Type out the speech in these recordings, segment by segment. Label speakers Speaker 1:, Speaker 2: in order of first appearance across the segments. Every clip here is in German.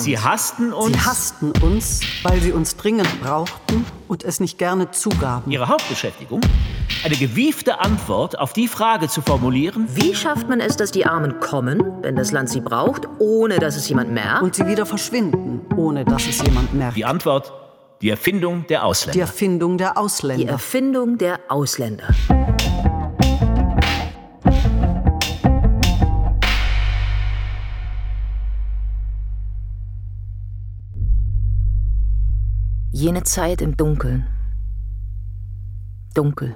Speaker 1: uns.
Speaker 2: Sie hassten uns.
Speaker 3: Sie hassten uns, weil sie uns dringend brauchten und es nicht gerne zugaben.
Speaker 2: Ihre Hauptbeschäftigung? Eine gewiefte Antwort auf die Frage zu formulieren.
Speaker 1: Wie schafft man es, dass die Armen kommen, wenn das Land sie braucht, ohne dass es jemand merkt?
Speaker 3: Und sie wieder verschwinden, ohne dass es jemand merkt.
Speaker 2: Die Antwort? Die Erfindung der Ausländer.
Speaker 3: Die Erfindung der Ausländer.
Speaker 1: Die Erfindung der Ausländer. Jene Zeit im Dunkeln. Dunkel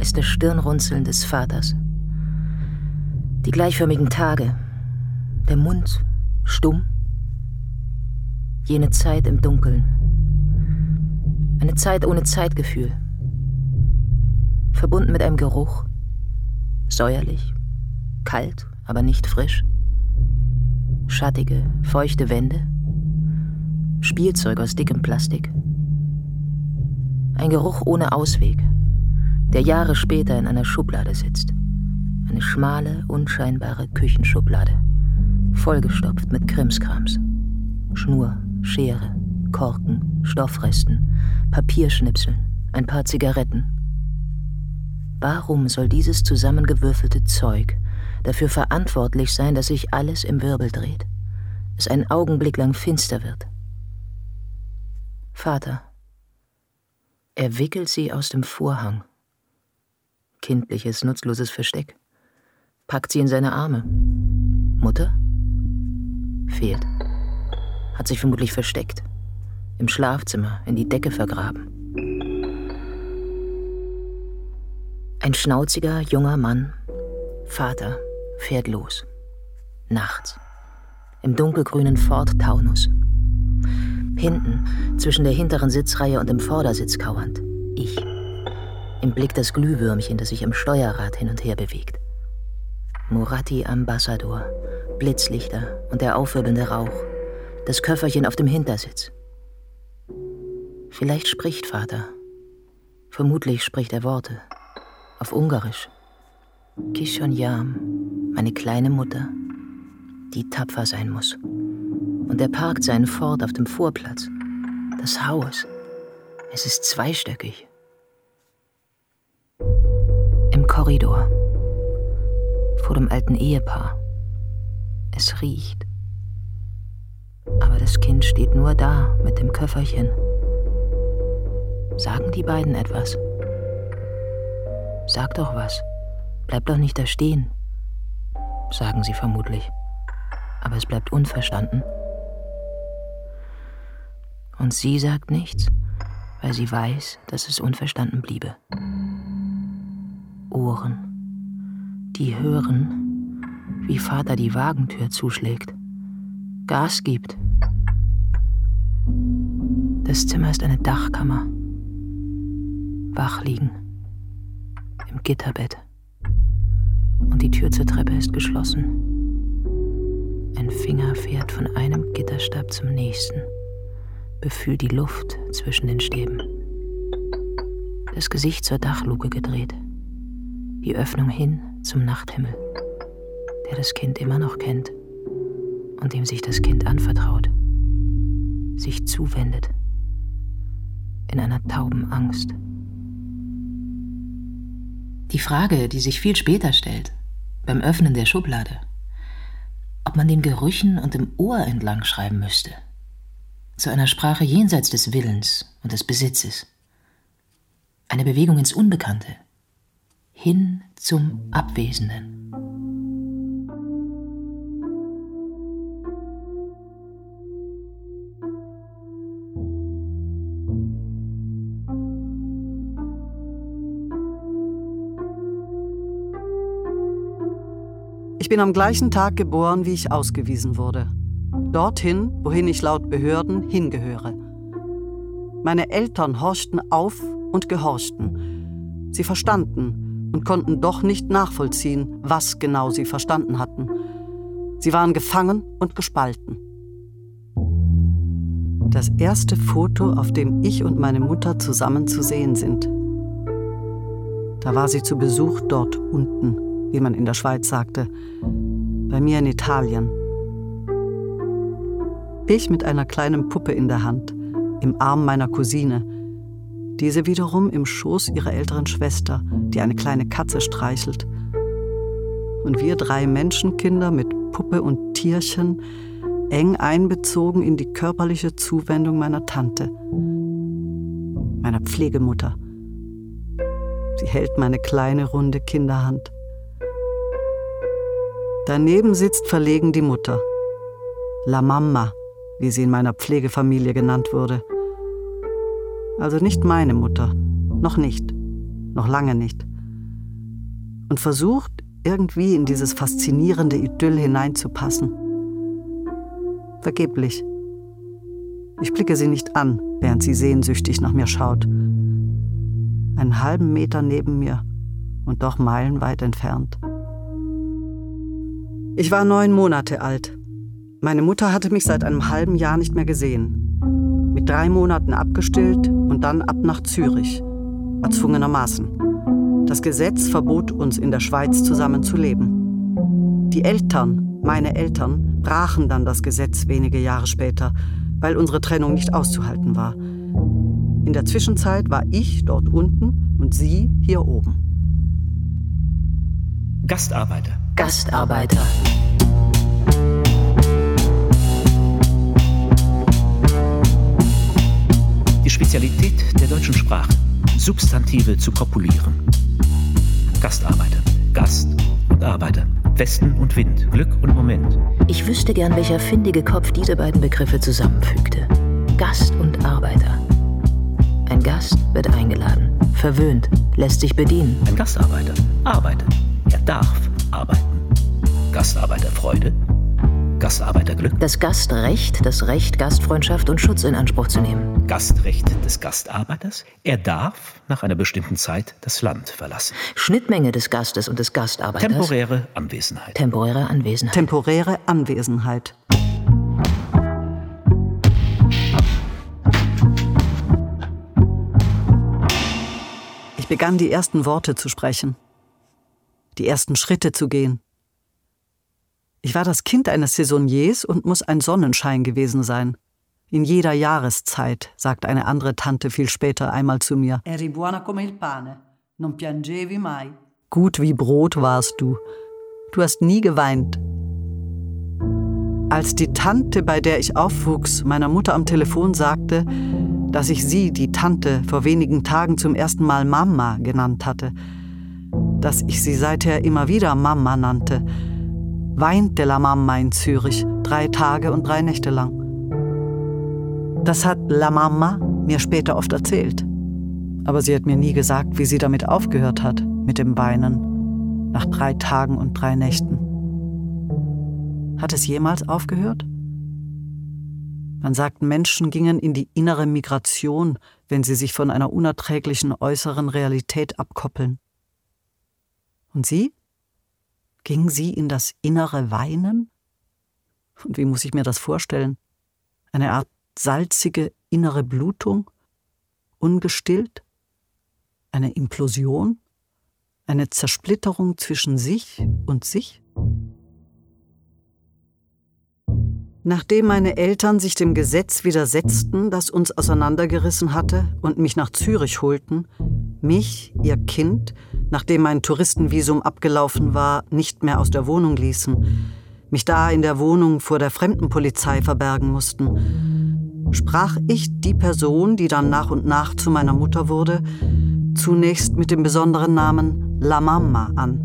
Speaker 1: ist das Stirnrunzeln des Vaters. Die gleichförmigen Tage, der Mund stumm. Jene Zeit im Dunkeln. Eine Zeit ohne Zeitgefühl. Verbunden mit einem Geruch. Säuerlich, kalt, aber nicht frisch. Schattige, feuchte Wände. Spielzeug aus dickem Plastik. Ein Geruch ohne Ausweg, der Jahre später in einer Schublade sitzt. Eine schmale, unscheinbare Küchenschublade, vollgestopft mit Krimskrams. Schnur, Schere, Korken, Stoffresten, Papierschnipseln, ein paar Zigaretten. Warum soll dieses zusammengewürfelte Zeug dafür verantwortlich sein, dass sich alles im Wirbel dreht, es einen Augenblick lang finster wird? Vater. Er wickelt sie aus dem Vorhang. Kindliches, nutzloses Versteck. Packt sie in seine Arme. Mutter? Fehlt. Hat sich vermutlich versteckt. Im Schlafzimmer, in die Decke vergraben. Ein schnauziger, junger Mann, Vater, fährt los. Nachts. Im dunkelgrünen Ford Taunus. Hinten, zwischen der hinteren Sitzreihe und dem Vordersitz kauernd. Ich. Im Blick das Glühwürmchen, das sich am Steuerrad hin und her bewegt. Murati Ambassador, Blitzlichter und der aufwirbelnde Rauch. Das Köfferchen auf dem Hintersitz. Vielleicht spricht Vater. Vermutlich spricht er Worte. Auf Ungarisch. Kishon Yam, meine kleine Mutter, die tapfer sein muss und er parkt seinen Ford auf dem Vorplatz. Das Haus. Es ist zweistöckig. Im Korridor. Vor dem alten Ehepaar. Es riecht. Aber das Kind steht nur da mit dem Köfferchen. Sagen die beiden etwas? Sag doch was. Bleib doch nicht da stehen. Sagen sie vermutlich. Aber es bleibt unverstanden. Und sie sagt nichts, weil sie weiß, dass es unverstanden bliebe. Ohren, die hören, wie Vater die Wagentür zuschlägt, Gas gibt. Das Zimmer ist eine Dachkammer. Wach liegen. Im Gitterbett. Und die Tür zur Treppe ist geschlossen. Ein Finger fährt von einem Gitterstab zum nächsten befühlt die Luft zwischen den Stäben. Das Gesicht zur Dachluke gedreht. Die Öffnung hin zum Nachthimmel, der das Kind immer noch kennt und dem sich das Kind anvertraut, sich zuwendet in einer tauben Angst. Die Frage, die sich viel später stellt, beim Öffnen der Schublade, ob man den Gerüchen und dem Ohr entlang schreiben müsste – zu einer Sprache jenseits des Willens und des Besitzes. Eine Bewegung ins Unbekannte, hin zum Abwesenden.
Speaker 3: Ich bin am gleichen Tag geboren, wie ich ausgewiesen wurde dorthin, wohin ich laut Behörden hingehöre. Meine Eltern horchten auf und gehorchten. Sie verstanden und konnten doch nicht nachvollziehen, was genau sie verstanden hatten. Sie waren gefangen und gespalten. Das erste Foto, auf dem ich und meine Mutter zusammen zu sehen sind. Da war sie zu Besuch dort unten, wie man in der Schweiz sagte, bei mir in Italien. Ich mit einer kleinen Puppe in der Hand, im Arm meiner Cousine. Diese wiederum im Schoß ihrer älteren Schwester, die eine kleine Katze streichelt. Und wir drei Menschenkinder mit Puppe und Tierchen, eng einbezogen in die körperliche Zuwendung meiner Tante, meiner Pflegemutter. Sie hält meine kleine runde Kinderhand. Daneben sitzt verlegen die Mutter. La Mama, wie sie in meiner Pflegefamilie genannt wurde. Also nicht meine Mutter, noch nicht, noch lange nicht. Und versucht irgendwie in dieses faszinierende Idyll hineinzupassen. Vergeblich. Ich blicke sie nicht an, während sie sehnsüchtig nach mir schaut. Einen halben Meter neben mir und doch meilenweit entfernt. Ich war neun Monate alt. Meine Mutter hatte mich seit einem halben Jahr nicht mehr gesehen. Mit drei Monaten abgestillt und dann ab nach Zürich. Erzwungenermaßen. Das Gesetz verbot uns in der Schweiz zusammen zu leben. Die Eltern, meine Eltern, brachen dann das Gesetz wenige Jahre später, weil unsere Trennung nicht auszuhalten war. In der Zwischenzeit war ich dort unten und sie hier oben.
Speaker 2: Gastarbeiter.
Speaker 1: Gastarbeiter.
Speaker 2: Spezialität der deutschen Sprache. Substantive zu kopulieren. Gastarbeiter. Gast und Arbeiter. Westen und Wind. Glück und Moment.
Speaker 1: Ich wüsste gern, welcher findige Kopf diese beiden Begriffe zusammenfügte. Gast und Arbeiter. Ein Gast wird eingeladen, verwöhnt, lässt sich bedienen.
Speaker 2: Ein Gastarbeiter arbeitet. Er darf arbeiten. Gastarbeiterfreude, Gastarbeiterglück,
Speaker 1: Das Gastrecht, das Recht, Gastfreundschaft und Schutz in Anspruch zu nehmen.
Speaker 2: Gastrecht des Gastarbeiters. Er darf nach einer bestimmten Zeit das Land verlassen.
Speaker 1: Schnittmenge des Gastes und des Gastarbeiters.
Speaker 2: Temporäre Anwesenheit.
Speaker 1: Temporäre Anwesenheit.
Speaker 3: Temporäre Anwesenheit. Ich begann die ersten Worte zu sprechen, die ersten Schritte zu gehen. Ich war das Kind eines Saisonniers und muss ein Sonnenschein gewesen sein. In jeder Jahreszeit, sagt eine andere Tante viel später einmal zu mir.
Speaker 4: Eri buona come il pane, non piangevi mai.
Speaker 3: Gut wie Brot warst du. Du hast nie geweint. Als die Tante, bei der ich aufwuchs, meiner Mutter am Telefon sagte, dass ich sie, die Tante, vor wenigen Tagen zum ersten Mal Mama genannt hatte, dass ich sie seither immer wieder Mama nannte, weinte La Mama in Zürich drei Tage und drei Nächte lang. Das hat La Mama mir später oft erzählt. Aber sie hat mir nie gesagt, wie sie damit aufgehört hat, mit dem Weinen, nach drei Tagen und drei Nächten. Hat es jemals aufgehört? Man sagt, Menschen gingen in die innere Migration, wenn sie sich von einer unerträglichen äußeren Realität abkoppeln. Und sie? Ging sie in das innere Weinen? Und wie muss ich mir das vorstellen? Eine Art salzige innere Blutung? Ungestillt? Eine Implosion? Eine Zersplitterung zwischen sich und sich? Nachdem meine Eltern sich dem Gesetz widersetzten, das uns auseinandergerissen hatte und mich nach Zürich holten, mich, ihr Kind, nachdem mein Touristenvisum abgelaufen war, nicht mehr aus der Wohnung ließen, mich da in der Wohnung vor der Fremdenpolizei verbergen mussten, sprach ich die Person, die dann nach und nach zu meiner Mutter wurde, zunächst mit dem besonderen Namen La Mama an.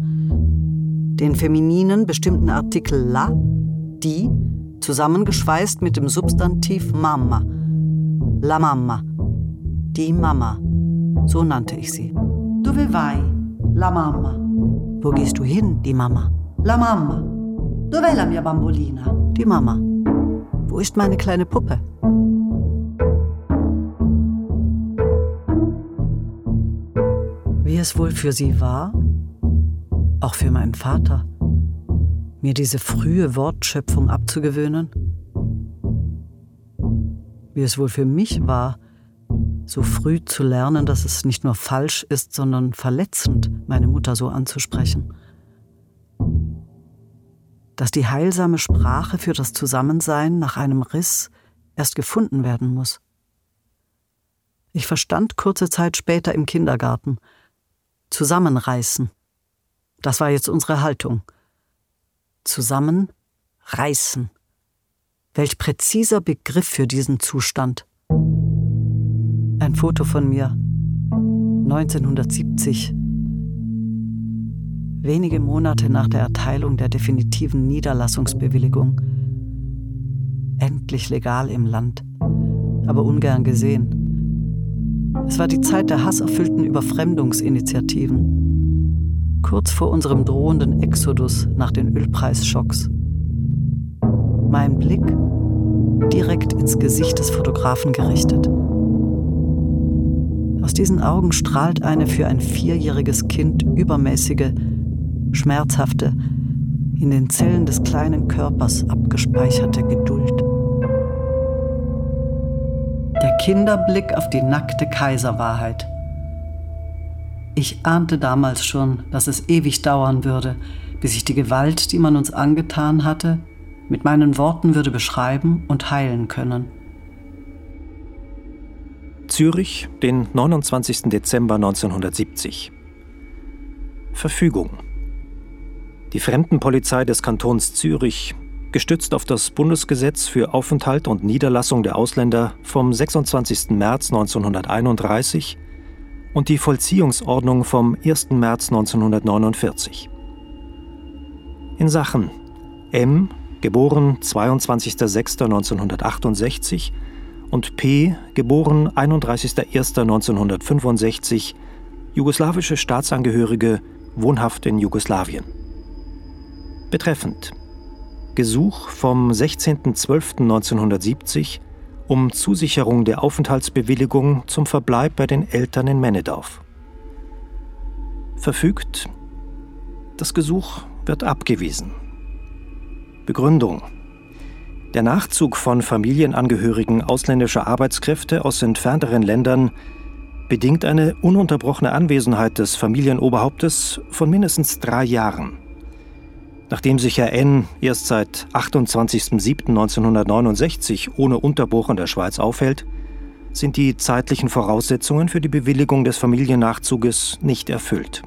Speaker 3: Den femininen bestimmten Artikel La, die, zusammengeschweißt mit dem Substantiv Mama. La Mama. Die Mama. So nannte ich sie.
Speaker 4: Dove vai? La mamma.
Speaker 3: Wo gehst du hin, die Mama?
Speaker 4: La mamma. Dov'è la mia bambolina?
Speaker 3: Die Mama. Wo ist meine kleine Puppe? Wie es wohl für sie war, auch für meinen Vater, mir diese frühe Wortschöpfung abzugewöhnen? Wie es wohl für mich war, so früh zu lernen, dass es nicht nur falsch ist, sondern verletzend, meine Mutter so anzusprechen. Dass die heilsame Sprache für das Zusammensein nach einem Riss erst gefunden werden muss. Ich verstand kurze Zeit später im Kindergarten. Zusammenreißen. Das war jetzt unsere Haltung. Zusammenreißen. Welch präziser Begriff für diesen Zustand. Ein Foto von mir. 1970. Wenige Monate nach der Erteilung der definitiven Niederlassungsbewilligung. Endlich legal im Land, aber ungern gesehen. Es war die Zeit der hasserfüllten Überfremdungsinitiativen, kurz vor unserem drohenden Exodus nach den Ölpreisschocks. Mein Blick direkt ins Gesicht des Fotografen gerichtet. Aus diesen Augen strahlt eine für ein vierjähriges Kind übermäßige, schmerzhafte, in den Zellen des kleinen Körpers abgespeicherte Geduld.
Speaker 4: Der Kinderblick auf die nackte Kaiserwahrheit. Ich ahnte damals schon, dass es ewig dauern würde, bis ich die Gewalt, die man uns angetan hatte, mit meinen Worten würde beschreiben und heilen können.
Speaker 5: Zürich, den 29. Dezember 1970. Verfügung. Die Fremdenpolizei des Kantons Zürich gestützt auf das Bundesgesetz für Aufenthalt und Niederlassung der Ausländer vom 26. März 1931 und die Vollziehungsordnung vom 1. März 1949. In Sachen M, geboren 22.06.1968 und P, geboren 31.01.1965, jugoslawische Staatsangehörige, wohnhaft in Jugoslawien. Betreffend Gesuch vom 16.12.1970 um Zusicherung der Aufenthaltsbewilligung zum Verbleib bei den Eltern in Männedorf. Verfügt, das Gesuch wird abgewiesen. Begründung. Der Nachzug von Familienangehörigen ausländischer Arbeitskräfte aus entfernteren Ländern bedingt eine ununterbrochene Anwesenheit des Familienoberhauptes von mindestens drei Jahren. Nachdem sich Herr N. erst seit 28.07.1969 ohne Unterbruch in der Schweiz aufhält, sind die zeitlichen Voraussetzungen für die Bewilligung des Familiennachzuges nicht erfüllt.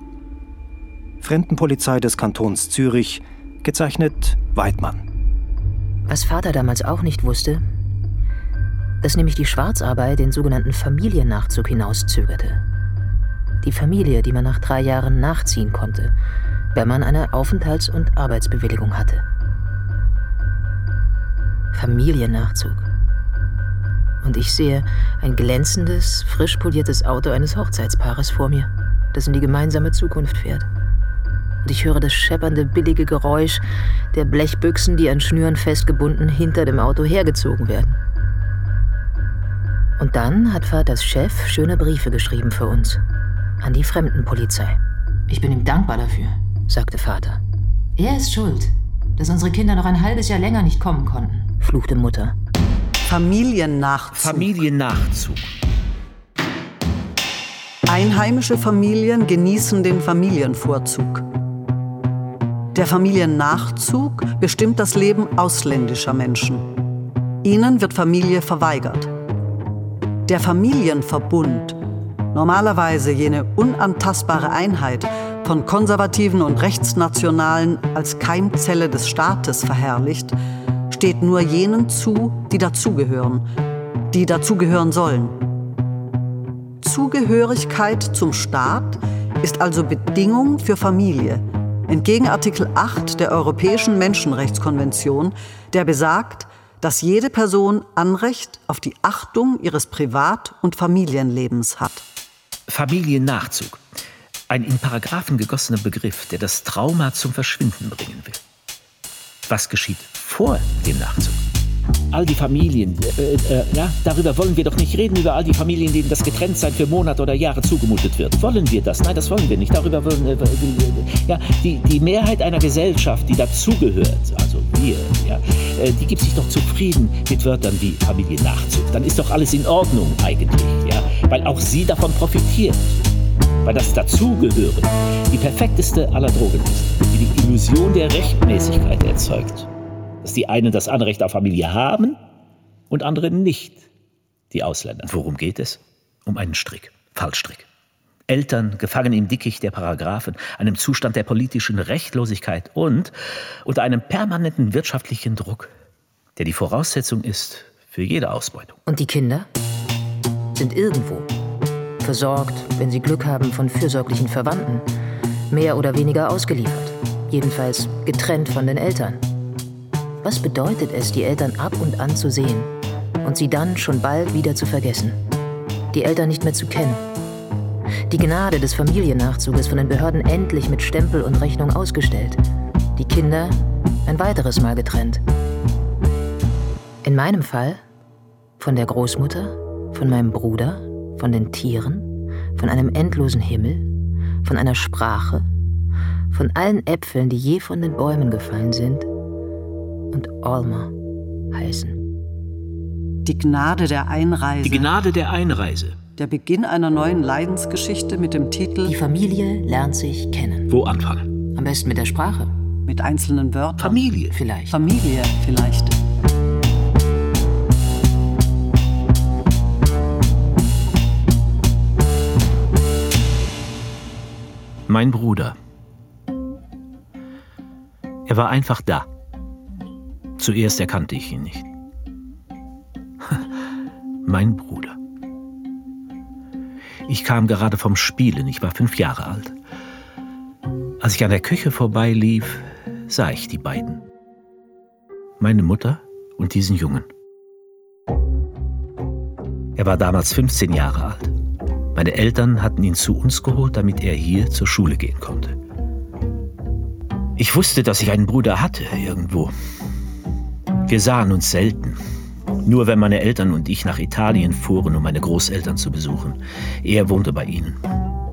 Speaker 5: Fremdenpolizei des Kantons Zürich, gezeichnet Weidmann.
Speaker 1: Was Vater damals auch nicht wusste, dass nämlich die Schwarzarbeit den sogenannten Familiennachzug hinauszögerte. Die Familie, die man nach drei Jahren nachziehen konnte wenn man eine Aufenthalts- und Arbeitsbewilligung hatte. Familiennachzug. Und ich sehe ein glänzendes, frisch poliertes Auto eines Hochzeitspaares vor mir, das in die gemeinsame Zukunft fährt. Und ich höre das scheppernde, billige Geräusch der Blechbüchsen, die an Schnüren festgebunden hinter dem Auto hergezogen werden. Und dann hat Vaters Chef schöne Briefe geschrieben für uns. An die Fremdenpolizei.
Speaker 6: Ich bin ihm dankbar dafür
Speaker 1: sagte Vater.
Speaker 6: Er ist schuld, dass unsere Kinder noch ein halbes Jahr länger nicht kommen konnten,
Speaker 1: fluchte Mutter.
Speaker 3: Familiennachzug.
Speaker 2: Familiennachzug.
Speaker 3: Einheimische Familien genießen den Familienvorzug. Der Familiennachzug bestimmt das Leben ausländischer Menschen. Ihnen wird Familie verweigert. Der Familienverbund, normalerweise jene unantastbare Einheit, von Konservativen und Rechtsnationalen als Keimzelle des Staates verherrlicht, steht nur jenen zu, die dazugehören, die dazugehören sollen. Zugehörigkeit zum Staat ist also Bedingung für Familie, entgegen Artikel 8 der Europäischen Menschenrechtskonvention, der besagt, dass jede Person Anrecht auf die Achtung ihres Privat- und Familienlebens hat.
Speaker 2: Familiennachzug. Ein in Paragraphen gegossener Begriff, der das Trauma zum Verschwinden bringen will. Was geschieht vor dem Nachzug? All die Familien, äh, äh, ja, darüber wollen wir doch nicht reden, über all die Familien, denen das Getrenntsein für Monate oder Jahre zugemutet wird. Wollen wir das? Nein, das wollen wir nicht. Darüber wollen äh, ja, die, die Mehrheit einer Gesellschaft, die dazugehört, also wir, ja, äh, die gibt sich doch zufrieden mit Wörtern wie Familiennachzug. Dann ist doch alles in Ordnung eigentlich, ja, weil auch sie davon profitiert weil das Dazugehören die perfekteste aller Drogen ist, die die Illusion der Rechtmäßigkeit erzeugt. Dass die einen das Anrecht auf Familie haben und andere nicht die Ausländer. Worum geht es? Um einen Strick, Fallstrick. Eltern gefangen im Dickicht der Paragraphen, einem Zustand der politischen Rechtlosigkeit und unter einem permanenten wirtschaftlichen Druck, der die Voraussetzung ist für jede Ausbeutung.
Speaker 1: Und die Kinder sind irgendwo. Versorgt, wenn sie Glück haben, von fürsorglichen Verwandten. Mehr oder weniger ausgeliefert. Jedenfalls getrennt von den Eltern. Was bedeutet es, die Eltern ab und an zu sehen und sie dann schon bald wieder zu vergessen? Die Eltern nicht mehr zu kennen. Die Gnade des Familiennachzuges von den Behörden endlich mit Stempel und Rechnung ausgestellt. Die Kinder ein weiteres Mal getrennt. In meinem Fall von der Großmutter, von meinem Bruder, von den Tieren, von einem endlosen Himmel, von einer Sprache, von allen Äpfeln, die je von den Bäumen gefallen sind und Alma heißen.
Speaker 3: Die Gnade der Einreise.
Speaker 2: Die Gnade der Einreise.
Speaker 3: Der Beginn einer neuen Leidensgeschichte mit dem Titel
Speaker 1: Die Familie lernt sich kennen.
Speaker 2: Wo anfangen?
Speaker 1: Am besten mit der Sprache.
Speaker 3: mit einzelnen Wörtern.
Speaker 2: Familie.
Speaker 1: Vielleicht.
Speaker 3: Familie vielleicht.
Speaker 2: Mein Bruder. Er war einfach da. Zuerst erkannte ich ihn nicht. mein Bruder. Ich kam gerade vom Spielen, ich war fünf Jahre alt. Als ich an der Küche vorbeilief, sah ich die beiden. Meine Mutter und diesen Jungen. Er war damals 15 Jahre alt. Meine Eltern hatten ihn zu uns geholt, damit er hier zur Schule gehen konnte. Ich wusste, dass ich einen Bruder hatte irgendwo. Wir sahen uns selten. Nur wenn meine Eltern und ich nach Italien fuhren, um meine Großeltern zu besuchen. Er wohnte bei ihnen.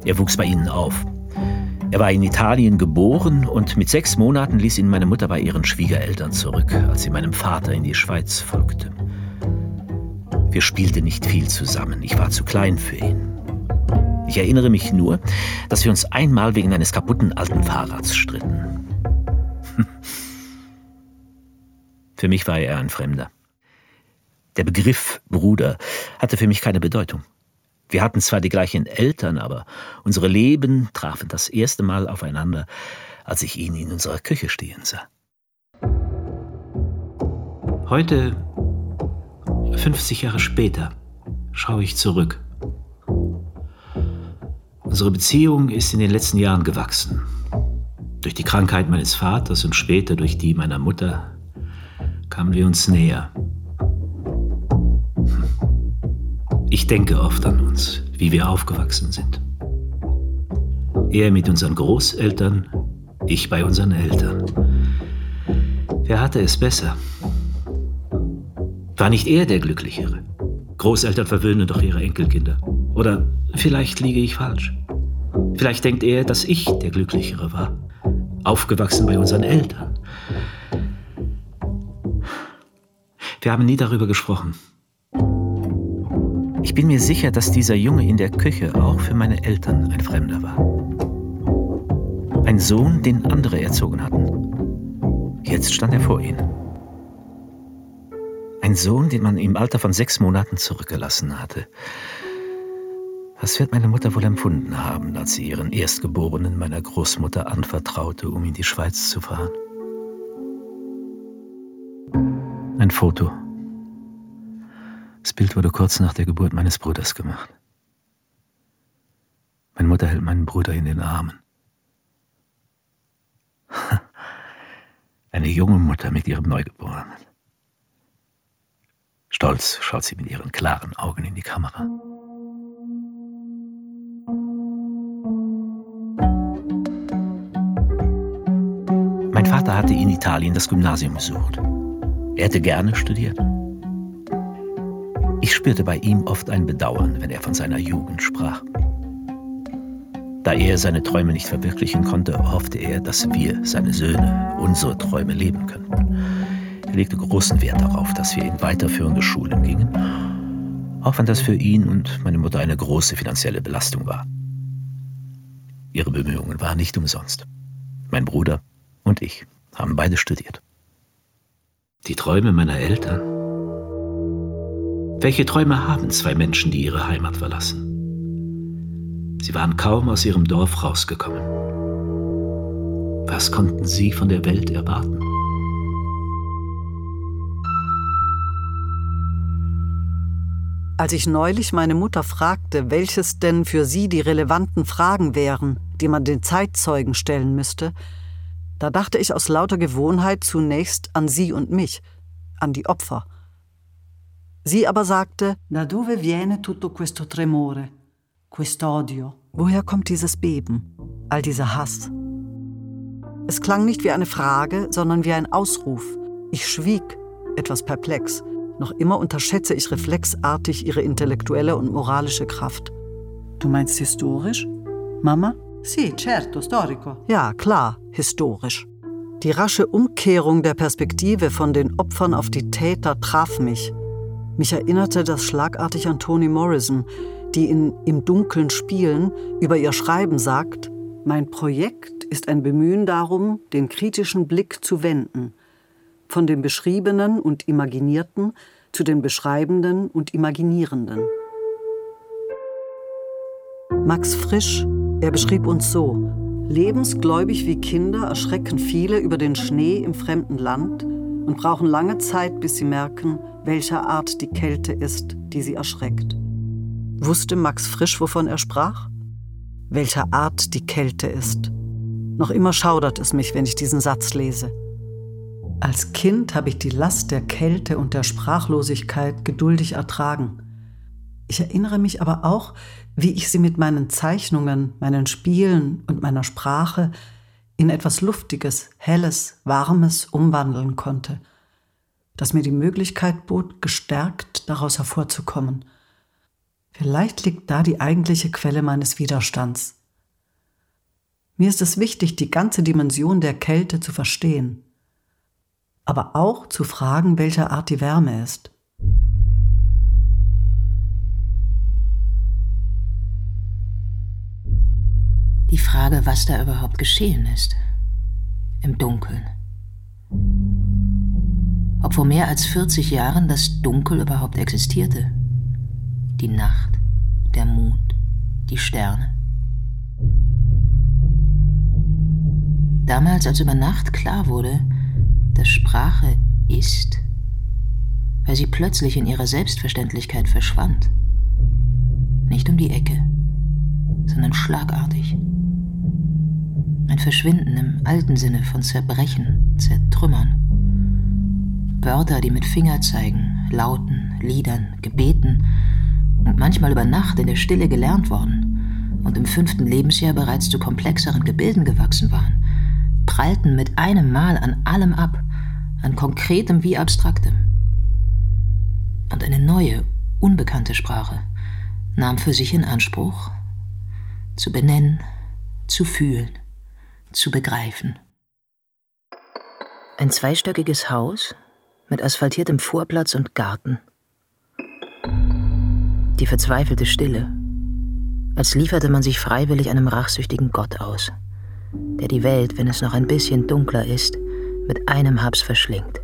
Speaker 2: Er wuchs bei ihnen auf. Er war in Italien geboren und mit sechs Monaten ließ ihn meine Mutter bei ihren Schwiegereltern zurück, als sie meinem Vater in die Schweiz folgte. Wir spielten nicht viel zusammen. Ich war zu klein für ihn. Ich erinnere mich nur, dass wir uns einmal wegen eines kaputten alten Fahrrads stritten. Für mich war er ein Fremder. Der Begriff Bruder hatte für mich keine Bedeutung. Wir hatten zwar die gleichen Eltern, aber unsere Leben trafen das erste Mal aufeinander, als ich ihn in unserer Küche stehen sah. Heute, 50 Jahre später, schaue ich zurück. Unsere Beziehung ist in den letzten Jahren gewachsen. Durch die Krankheit meines Vaters und später durch die meiner Mutter kamen wir uns näher. Ich denke oft an uns, wie wir aufgewachsen sind. Er mit unseren Großeltern, ich bei unseren Eltern. Wer hatte es besser? War nicht er der Glücklichere? Großeltern verwöhnen doch ihre Enkelkinder. Oder vielleicht liege ich falsch. Vielleicht denkt er, dass ich der Glücklichere war. Aufgewachsen bei unseren Eltern. Wir haben nie darüber gesprochen. Ich bin mir sicher, dass dieser Junge in der Küche auch für meine Eltern ein Fremder war. Ein Sohn, den andere erzogen hatten. Jetzt stand er vor ihnen. Ein Sohn, den man im Alter von sechs Monaten zurückgelassen hatte. Was wird meine Mutter wohl empfunden haben, als sie ihren Erstgeborenen meiner Großmutter anvertraute, um in die Schweiz zu fahren? Ein Foto. Das Bild wurde kurz nach der Geburt meines Bruders gemacht. Meine Mutter hält meinen Bruder in den Armen. Eine junge Mutter mit ihrem Neugeborenen. Stolz schaut sie mit ihren klaren Augen in die Kamera. Mein Vater hatte in Italien das Gymnasium besucht. Er hätte gerne studiert. Ich spürte bei ihm oft ein Bedauern, wenn er von seiner Jugend sprach. Da er seine Träume nicht verwirklichen konnte, hoffte er, dass wir, seine Söhne, unsere Träume leben könnten. Er legte großen Wert darauf, dass wir in weiterführende Schulen gingen, auch wenn das für ihn und meine Mutter eine große finanzielle Belastung war. Ihre Bemühungen waren nicht umsonst. Mein Bruder und ich haben beide studiert. Die Träume meiner Eltern Welche Träume haben zwei Menschen, die ihre Heimat verlassen? Sie waren kaum aus ihrem Dorf rausgekommen. Was konnten sie von der Welt erwarten?
Speaker 3: Als ich neulich meine Mutter fragte, welches denn für sie die relevanten Fragen wären, die man den Zeitzeugen stellen müsste, da dachte ich aus lauter Gewohnheit zunächst an sie und mich, an die Opfer. Sie aber sagte,
Speaker 4: Da dove viene tutto questo tremore, quest'odio?
Speaker 3: Woher kommt dieses Beben, all dieser Hass? Es klang nicht wie eine Frage, sondern wie ein Ausruf. Ich schwieg, etwas perplex. Noch immer unterschätze ich reflexartig ihre intellektuelle und moralische Kraft.
Speaker 4: Du meinst historisch? Mama? Sì, certo, storico.
Speaker 3: Ja, klar, historisch. Die rasche Umkehrung der Perspektive von den Opfern auf die Täter traf mich. Mich erinnerte das schlagartig an Toni Morrison, die in Im Dunkeln spielen über ihr Schreiben sagt, mein Projekt ist ein Bemühen darum, den kritischen Blick zu wenden – von dem Beschriebenen und Imaginierten zu den Beschreibenden und Imaginierenden. Max Frisch, er beschrieb uns so, lebensgläubig wie Kinder erschrecken viele über den Schnee im fremden Land und brauchen lange Zeit, bis sie merken, welcher Art die Kälte ist, die sie erschreckt. Wusste Max Frisch, wovon er sprach? Welcher Art die Kälte ist. Noch immer schaudert es mich, wenn ich diesen Satz lese.
Speaker 4: Als Kind habe ich die Last der Kälte und der Sprachlosigkeit geduldig ertragen. Ich erinnere mich aber auch, wie ich sie mit meinen Zeichnungen, meinen Spielen und meiner Sprache in etwas Luftiges, Helles, Warmes umwandeln konnte, das mir die Möglichkeit bot, gestärkt daraus hervorzukommen. Vielleicht liegt da die eigentliche Quelle meines Widerstands. Mir ist es wichtig, die ganze Dimension der Kälte zu verstehen aber auch zu fragen, welcher Art die Wärme ist.
Speaker 6: Die Frage, was da überhaupt geschehen ist. Im Dunkeln. Ob vor mehr als 40 Jahren das Dunkel überhaupt existierte. Die Nacht, der Mond, die Sterne. Damals, als über Nacht klar wurde, dass Sprache ist, weil sie plötzlich in ihrer Selbstverständlichkeit verschwand. Nicht um die Ecke, sondern schlagartig. Ein Verschwinden im alten Sinne von Zerbrechen, Zertrümmern. Wörter, die mit Fingerzeigen, Lauten, Liedern, Gebeten und manchmal über Nacht in der Stille gelernt worden und im fünften Lebensjahr bereits zu komplexeren Gebilden gewachsen waren, prallten mit einem Mal an allem ab, an Konkretem wie Abstraktem. Und eine neue, unbekannte Sprache nahm für sich in Anspruch, zu benennen, zu fühlen, zu begreifen.
Speaker 1: Ein zweistöckiges Haus mit asphaltiertem Vorplatz und Garten. Die verzweifelte Stille, als lieferte man sich freiwillig einem rachsüchtigen Gott aus, der die Welt, wenn es noch ein bisschen dunkler ist, mit einem Haps verschlingt.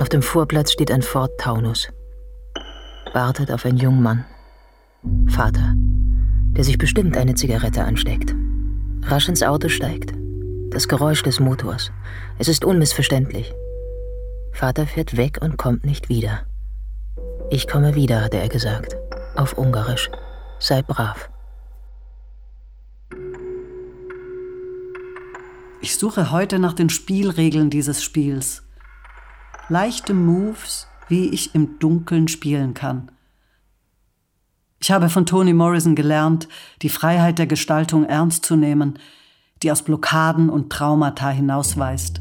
Speaker 1: Auf dem Vorplatz steht ein Ford Taunus, wartet auf einen jungen Mann, Vater, der sich bestimmt eine Zigarette ansteckt. Rasch ins Auto steigt. Das Geräusch des Motors. Es ist unmissverständlich. Vater fährt weg und kommt nicht wieder. Ich komme wieder, hatte er gesagt. Auf Ungarisch. Sei brav.
Speaker 4: Ich suche heute nach den Spielregeln dieses Spiels. Leichte Moves, wie ich im Dunkeln spielen kann. Ich habe von Toni Morrison gelernt, die Freiheit der Gestaltung ernst zu nehmen, die aus Blockaden und Traumata hinausweist.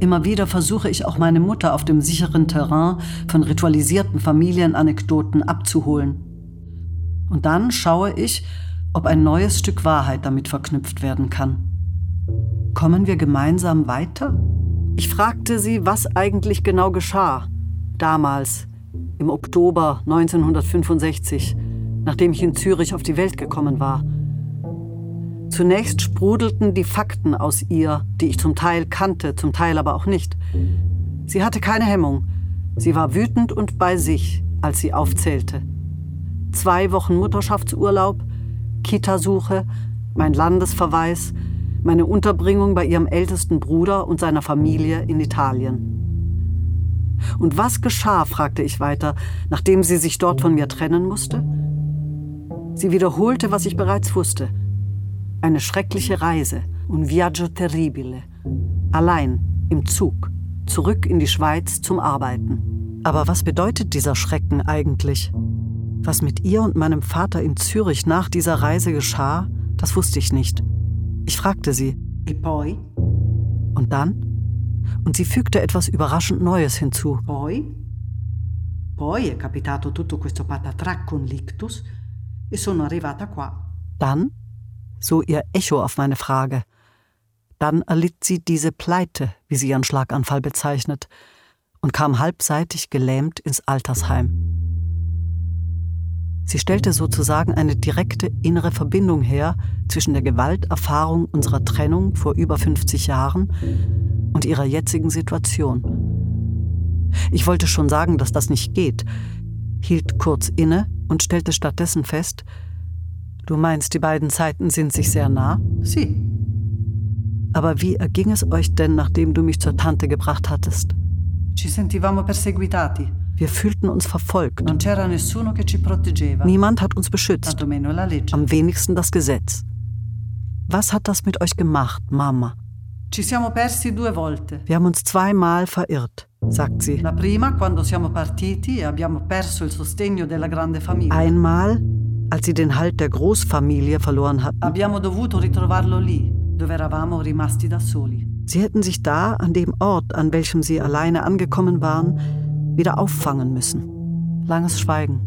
Speaker 4: Immer wieder versuche ich auch meine Mutter auf dem sicheren Terrain von ritualisierten Familienanekdoten abzuholen. Und dann schaue ich, ob ein neues Stück Wahrheit damit verknüpft werden kann. Kommen wir gemeinsam weiter? Ich fragte sie, was eigentlich genau geschah. Damals, im Oktober 1965, nachdem ich in Zürich auf die Welt gekommen war. Zunächst sprudelten die Fakten aus ihr, die ich zum Teil kannte, zum Teil aber auch nicht. Sie hatte keine Hemmung.
Speaker 3: Sie war wütend und bei sich, als sie aufzählte. Zwei Wochen Mutterschaftsurlaub, Kitasuche, mein Landesverweis, meine Unterbringung bei ihrem ältesten Bruder und seiner Familie in Italien. Und was geschah, fragte ich weiter, nachdem sie sich dort von mir trennen musste? Sie wiederholte, was ich bereits wusste. Eine schreckliche Reise, un viaggio terribile. Allein, im Zug, zurück in die Schweiz zum Arbeiten. Aber was bedeutet dieser Schrecken eigentlich? Was mit ihr und meinem Vater in Zürich nach dieser Reise geschah, das wusste ich nicht. Ich fragte sie. E poi? Und dann? Und sie fügte etwas überraschend Neues hinzu.
Speaker 4: Poi? Poi è capitato tutto questo patatrac con l'ictus e sono arrivata qua.
Speaker 3: Dann? So ihr Echo auf meine Frage. Dann erlitt sie diese Pleite, wie sie ihren Schlaganfall bezeichnet, und kam halbseitig gelähmt ins Altersheim. Sie stellte sozusagen eine direkte innere Verbindung her zwischen der Gewalterfahrung unserer Trennung vor über 50 Jahren und ihrer jetzigen Situation. Ich wollte schon sagen, dass das nicht geht, hielt kurz inne und stellte stattdessen fest, du meinst, die beiden Zeiten sind sich sehr nah?
Speaker 4: Sie.
Speaker 3: Aber wie erging es euch denn, nachdem du mich zur Tante gebracht hattest?
Speaker 4: Ci sentivamo perseguitati.
Speaker 3: Wir fühlten uns verfolgt. Niemand hat uns beschützt. Am wenigsten das Gesetz. Was hat das mit euch gemacht, Mama?
Speaker 4: Ci siamo persi due volte.
Speaker 3: Wir haben uns zweimal verirrt, sagt sie.
Speaker 4: La prima quando siamo partiti e abbiamo perso il sostegno della grande famiglia.
Speaker 3: Einmal, als sie den Halt der Großfamilie verloren hatten. Sie hätten sich da, an dem Ort, an welchem sie alleine angekommen waren, wieder auffangen müssen. Langes Schweigen.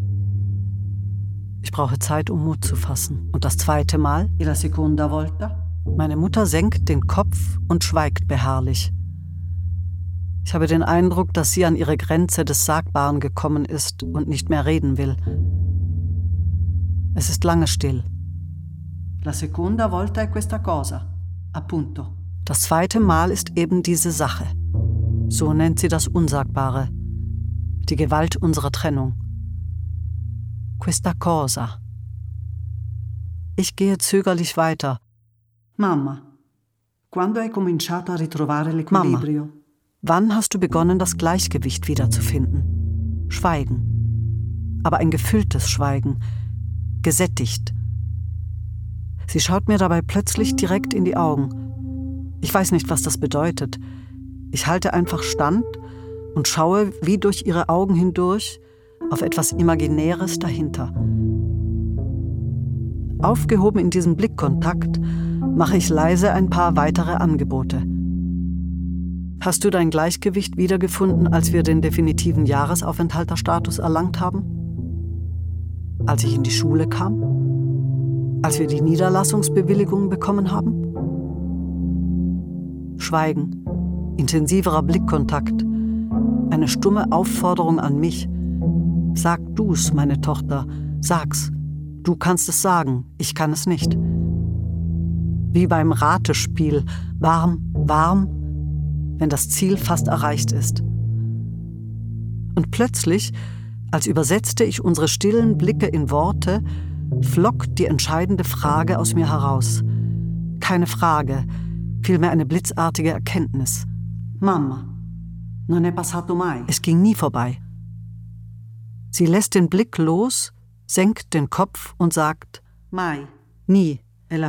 Speaker 3: Ich brauche Zeit, um Mut zu fassen. Und das zweite Mal?
Speaker 4: La seconda volta?
Speaker 3: Meine Mutter senkt den Kopf und schweigt beharrlich. Ich habe den Eindruck, dass sie an ihre Grenze des Sagbaren gekommen ist und nicht mehr reden will. Es ist lange still.
Speaker 4: La seconda volta è questa cosa, appunto.
Speaker 3: Das zweite Mal ist eben diese Sache. So nennt sie das Unsagbare. Die Gewalt unserer Trennung. Questa cosa. Ich gehe zögerlich weiter,
Speaker 4: Mama, quando hai cominciato a ritrovare l'equilibrio?
Speaker 3: Mama, wann hast du begonnen, das Gleichgewicht wiederzufinden? Schweigen. Aber ein gefülltes Schweigen. Gesättigt. Sie schaut mir dabei plötzlich direkt in die Augen. Ich weiß nicht, was das bedeutet. Ich halte einfach stand und schaue wie durch ihre Augen hindurch auf etwas Imaginäres dahinter. Aufgehoben in diesem Blickkontakt mache ich leise ein paar weitere Angebote. Hast du dein Gleichgewicht wiedergefunden, als wir den definitiven Jahresaufenthalterstatus erlangt haben? Als ich in die Schule kam? Als wir die Niederlassungsbewilligung bekommen haben? Schweigen, intensiverer Blickkontakt, eine stumme Aufforderung an mich. Sag du's, meine Tochter, sag's. Du kannst es sagen, ich kann es nicht wie beim Ratespiel, warm, warm, wenn das Ziel fast erreicht ist. Und plötzlich, als übersetzte ich unsere stillen Blicke in Worte, flockt die entscheidende Frage aus mir heraus. Keine Frage, vielmehr eine blitzartige Erkenntnis.
Speaker 4: Mama,
Speaker 3: Es ging nie vorbei. Sie lässt den Blick los, senkt den Kopf und sagt:
Speaker 4: Mai.
Speaker 3: Nie.
Speaker 4: Es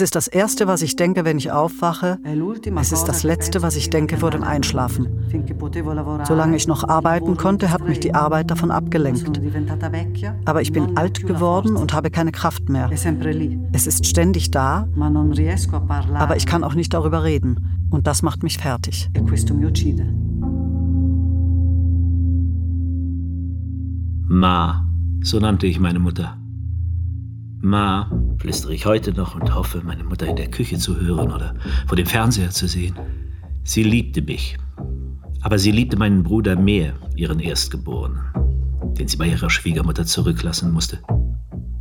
Speaker 3: ist das Erste, was ich denke, wenn ich aufwache. Es ist das Letzte, was ich denke vor dem Einschlafen. Solange ich noch arbeiten konnte, hat mich die Arbeit davon abgelenkt. Aber ich bin alt geworden und habe keine Kraft mehr. Es ist ständig da, aber ich kann auch nicht darüber reden. Und das macht mich fertig.
Speaker 2: Ma, so nannte ich meine Mutter. Ma, flüstere ich heute noch und hoffe, meine Mutter in der Küche zu hören oder vor dem Fernseher zu sehen. Sie liebte mich. Aber sie liebte meinen Bruder mehr, ihren Erstgeborenen, den sie bei ihrer Schwiegermutter zurücklassen musste.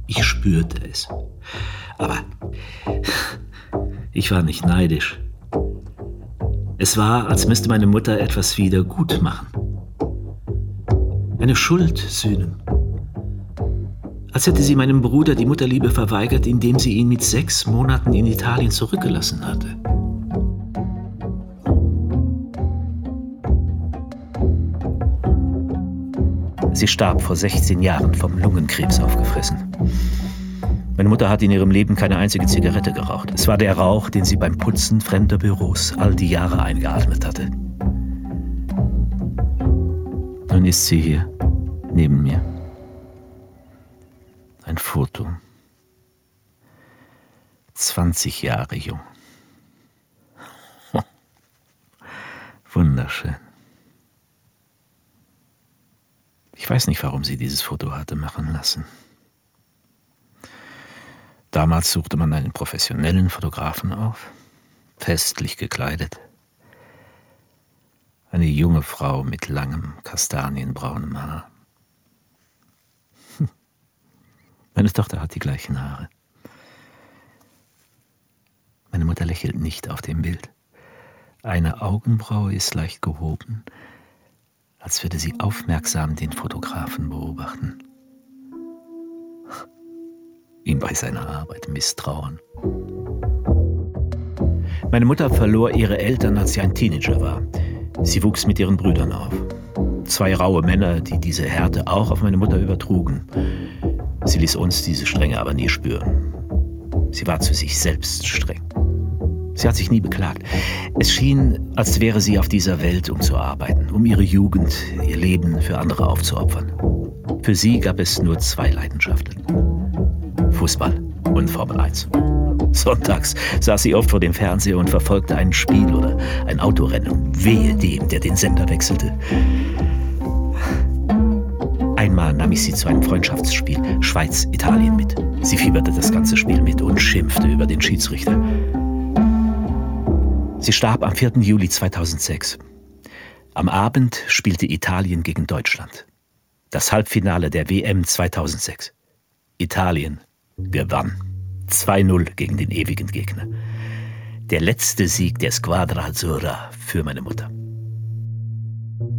Speaker 2: Ich spürte es. Aber ich war nicht neidisch. Es war, als müsste meine Mutter etwas wieder gut machen. Eine Schuld sühnen. Als hätte sie meinem Bruder die Mutterliebe verweigert, indem sie ihn mit sechs Monaten in Italien zurückgelassen hatte. Sie starb vor 16 Jahren vom Lungenkrebs aufgefressen. Meine Mutter hat in ihrem Leben keine einzige Zigarette geraucht. Es war der Rauch, den sie beim Putzen fremder Büros all die Jahre eingeatmet hatte. Nun ist sie hier, neben mir. Ein Foto. 20 Jahre jung. Wunderschön. Ich weiß nicht, warum sie dieses Foto hatte machen lassen. Damals suchte man einen professionellen Fotografen auf, festlich gekleidet. Eine junge Frau mit langem kastanienbraunem Haar. Hm. Meine Tochter hat die gleichen Haare. Meine Mutter lächelt nicht auf dem Bild. Eine Augenbraue ist leicht gehoben, als würde sie aufmerksam den Fotografen beobachten. Ihm bei seiner Arbeit misstrauen. Meine Mutter verlor ihre Eltern, als sie ein Teenager war. Sie wuchs mit ihren Brüdern auf. Zwei raue Männer, die diese Härte auch auf meine Mutter übertrugen. Sie ließ uns diese Strenge aber nie spüren. Sie war zu sich selbst streng. Sie hat sich nie beklagt. Es schien, als wäre sie auf dieser Welt, um zu arbeiten, um ihre Jugend, ihr Leben für andere aufzuopfern. Für sie gab es nur zwei Leidenschaften. Fußball und Formel 1. Sonntags saß sie oft vor dem Fernseher und verfolgte ein Spiel oder ein Autorennen. Wehe dem, der den Sender wechselte. Einmal nahm ich sie zu einem Freundschaftsspiel Schweiz-Italien mit. Sie fieberte das ganze Spiel mit und schimpfte über den Schiedsrichter. Sie starb am 4. Juli 2006. Am Abend spielte Italien gegen Deutschland. Das Halbfinale der WM 2006. Italien gewann. 2-0 gegen den ewigen Gegner. Der letzte Sieg der Squadra Azzurra für meine Mutter.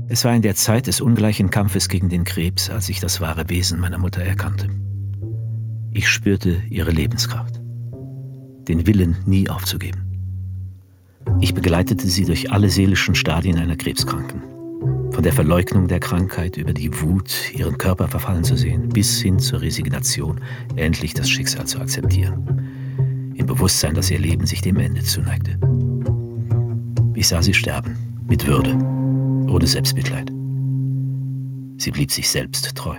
Speaker 2: Es war in der Zeit des ungleichen Kampfes gegen den Krebs, als ich das wahre Wesen meiner Mutter erkannte. Ich spürte ihre Lebenskraft, den Willen, nie aufzugeben. Ich begleitete sie durch alle seelischen Stadien einer Krebskranken. Von der Verleugnung der Krankheit über die Wut, ihren Körper verfallen zu sehen, bis hin zur Resignation, endlich das Schicksal zu akzeptieren. Im Bewusstsein, dass ihr Leben sich dem Ende zuneigte. Ich sah sie sterben, mit Würde, ohne Selbstmitleid. Sie blieb sich selbst treu.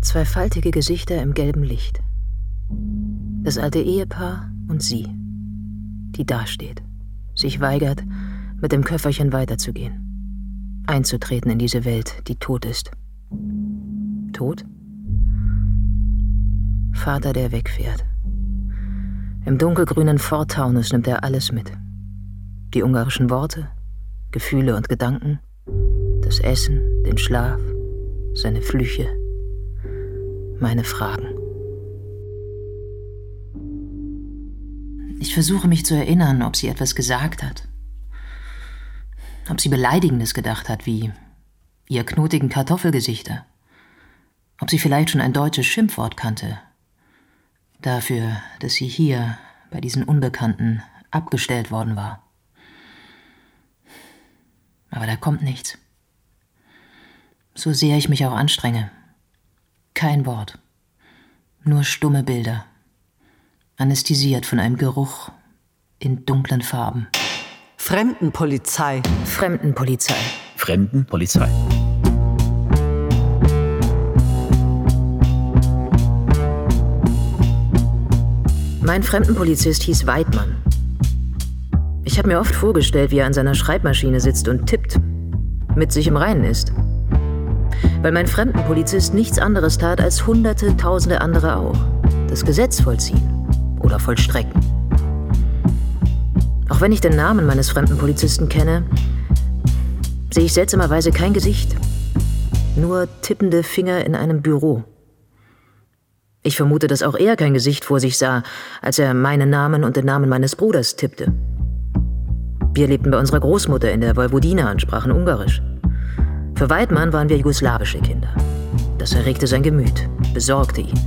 Speaker 1: Zwei faltige Gesichter im gelben Licht. Das alte Ehepaar und sie, die dasteht, sich weigert, mit dem Köfferchen weiterzugehen, einzutreten in diese Welt, die tot ist. Tot? Vater, der wegfährt. Im dunkelgrünen Ford-Taunus nimmt er alles mit. Die ungarischen Worte, Gefühle und Gedanken, das Essen, den Schlaf, seine Flüche, meine Fragen.
Speaker 6: Ich versuche mich zu erinnern, ob sie etwas gesagt hat. Ob sie Beleidigendes gedacht hat, wie ihr knotigen Kartoffelgesichter. Ob sie vielleicht schon ein deutsches Schimpfwort kannte. Dafür, dass sie hier, bei diesen Unbekannten, abgestellt worden war. Aber da kommt nichts. So sehr ich mich auch anstrenge. Kein Wort. Nur stumme Bilder anästhesiert von einem Geruch in dunklen Farben.
Speaker 3: Fremdenpolizei.
Speaker 1: Fremdenpolizei.
Speaker 2: Fremdenpolizei.
Speaker 1: Mein Fremdenpolizist hieß Weidmann. Ich habe mir oft vorgestellt, wie er an seiner Schreibmaschine sitzt und tippt, mit sich im Reinen ist. Weil mein Fremdenpolizist nichts anderes tat als hunderte, tausende andere auch. Das Gesetz vollziehen oder vollstrecken. Auch wenn ich den Namen meines fremden Polizisten kenne, sehe ich seltsamerweise kein Gesicht, nur tippende Finger in einem Büro. Ich vermute, dass auch er kein Gesicht vor sich sah, als er meinen Namen und den Namen meines Bruders tippte. Wir lebten bei unserer Großmutter in der Vojvodina und sprachen Ungarisch. Für Weidmann waren wir jugoslawische Kinder. Das erregte sein Gemüt, besorgte ihn.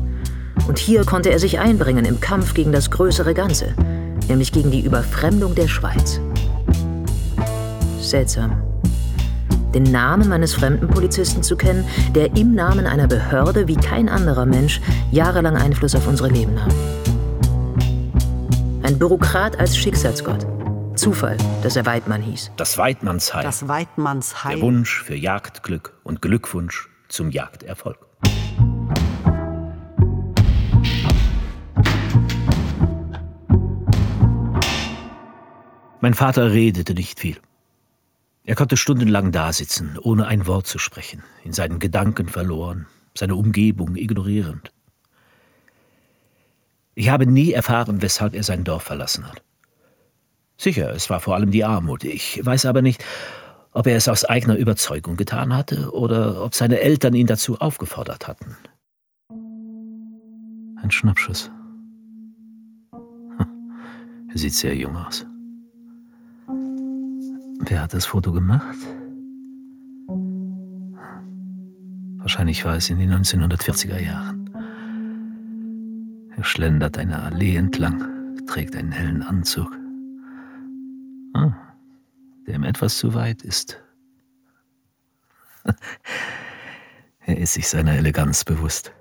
Speaker 1: Und hier konnte er sich einbringen im Kampf gegen das größere Ganze, nämlich gegen die Überfremdung der Schweiz. Seltsam, den Namen meines fremden Polizisten zu kennen, der im Namen einer Behörde wie kein anderer Mensch jahrelang Einfluss auf unsere Leben nahm. Ein Bürokrat als Schicksalsgott. Zufall, dass er Weidmann hieß.
Speaker 2: Das Weidmannsheil.
Speaker 3: Das Weidmannsheil.
Speaker 2: Der Wunsch für Jagdglück und Glückwunsch zum Jagderfolg. Mein Vater redete nicht viel. Er konnte stundenlang dasitzen, ohne ein Wort zu sprechen, in seinen Gedanken verloren, seine Umgebung ignorierend. Ich habe nie erfahren, weshalb er sein Dorf verlassen hat. Sicher, es war vor allem die Armut. Ich weiß aber nicht, ob er es aus eigener Überzeugung getan hatte oder ob seine Eltern ihn dazu aufgefordert hatten. Ein Schnappschuss. Er sieht sehr jung aus. Wer hat das Foto gemacht? Wahrscheinlich war es in den 1940er Jahren. Er schlendert eine Allee entlang, trägt einen hellen Anzug. Ah, der ihm etwas zu weit ist. er ist sich seiner Eleganz bewusst.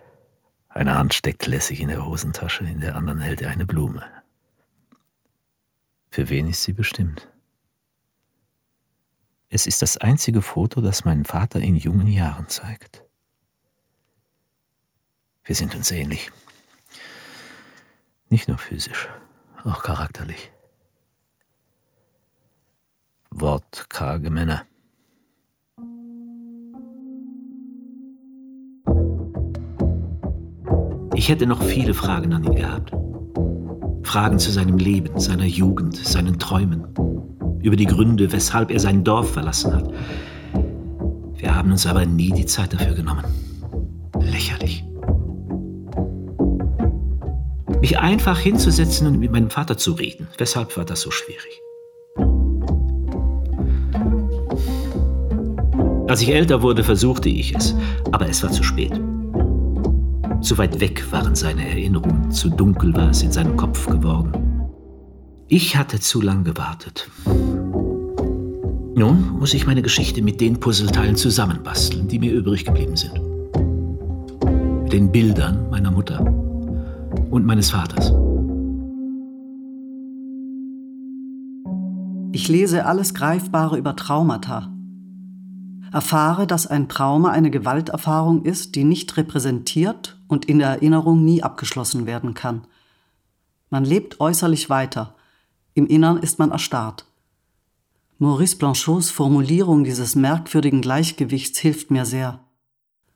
Speaker 2: Eine Hand steckt lässig in der Hosentasche, in der anderen hält er eine Blume. Für wen ist sie bestimmt? Es ist das einzige Foto, das meinen Vater in jungen Jahren zeigt. Wir sind uns ähnlich. Nicht nur physisch, auch charakterlich. Wortkarge Männer. Ich hätte noch viele Fragen an ihn gehabt. Fragen zu seinem Leben, seiner Jugend, seinen Träumen, über die Gründe, weshalb er sein Dorf verlassen hat. Wir haben uns aber nie die Zeit dafür genommen. Lächerlich. Mich einfach hinzusetzen und mit meinem Vater zu reden. Weshalb war das so schwierig? Als ich älter wurde, versuchte ich es, aber es war zu spät. Zu weit weg waren seine Erinnerungen, zu dunkel war es in seinem Kopf geworden. Ich hatte zu lang gewartet. Nun muss ich meine Geschichte mit den Puzzleteilen zusammenbasteln, die mir übrig geblieben sind. Den Bildern meiner Mutter und meines Vaters.
Speaker 3: Ich lese alles Greifbare über Traumata. Erfahre, dass ein Trauma eine Gewalterfahrung ist, die nicht repräsentiert und in der Erinnerung nie abgeschlossen werden kann. Man lebt äußerlich weiter, im Innern ist man erstarrt. Maurice Blanchots Formulierung dieses merkwürdigen Gleichgewichts hilft mir sehr.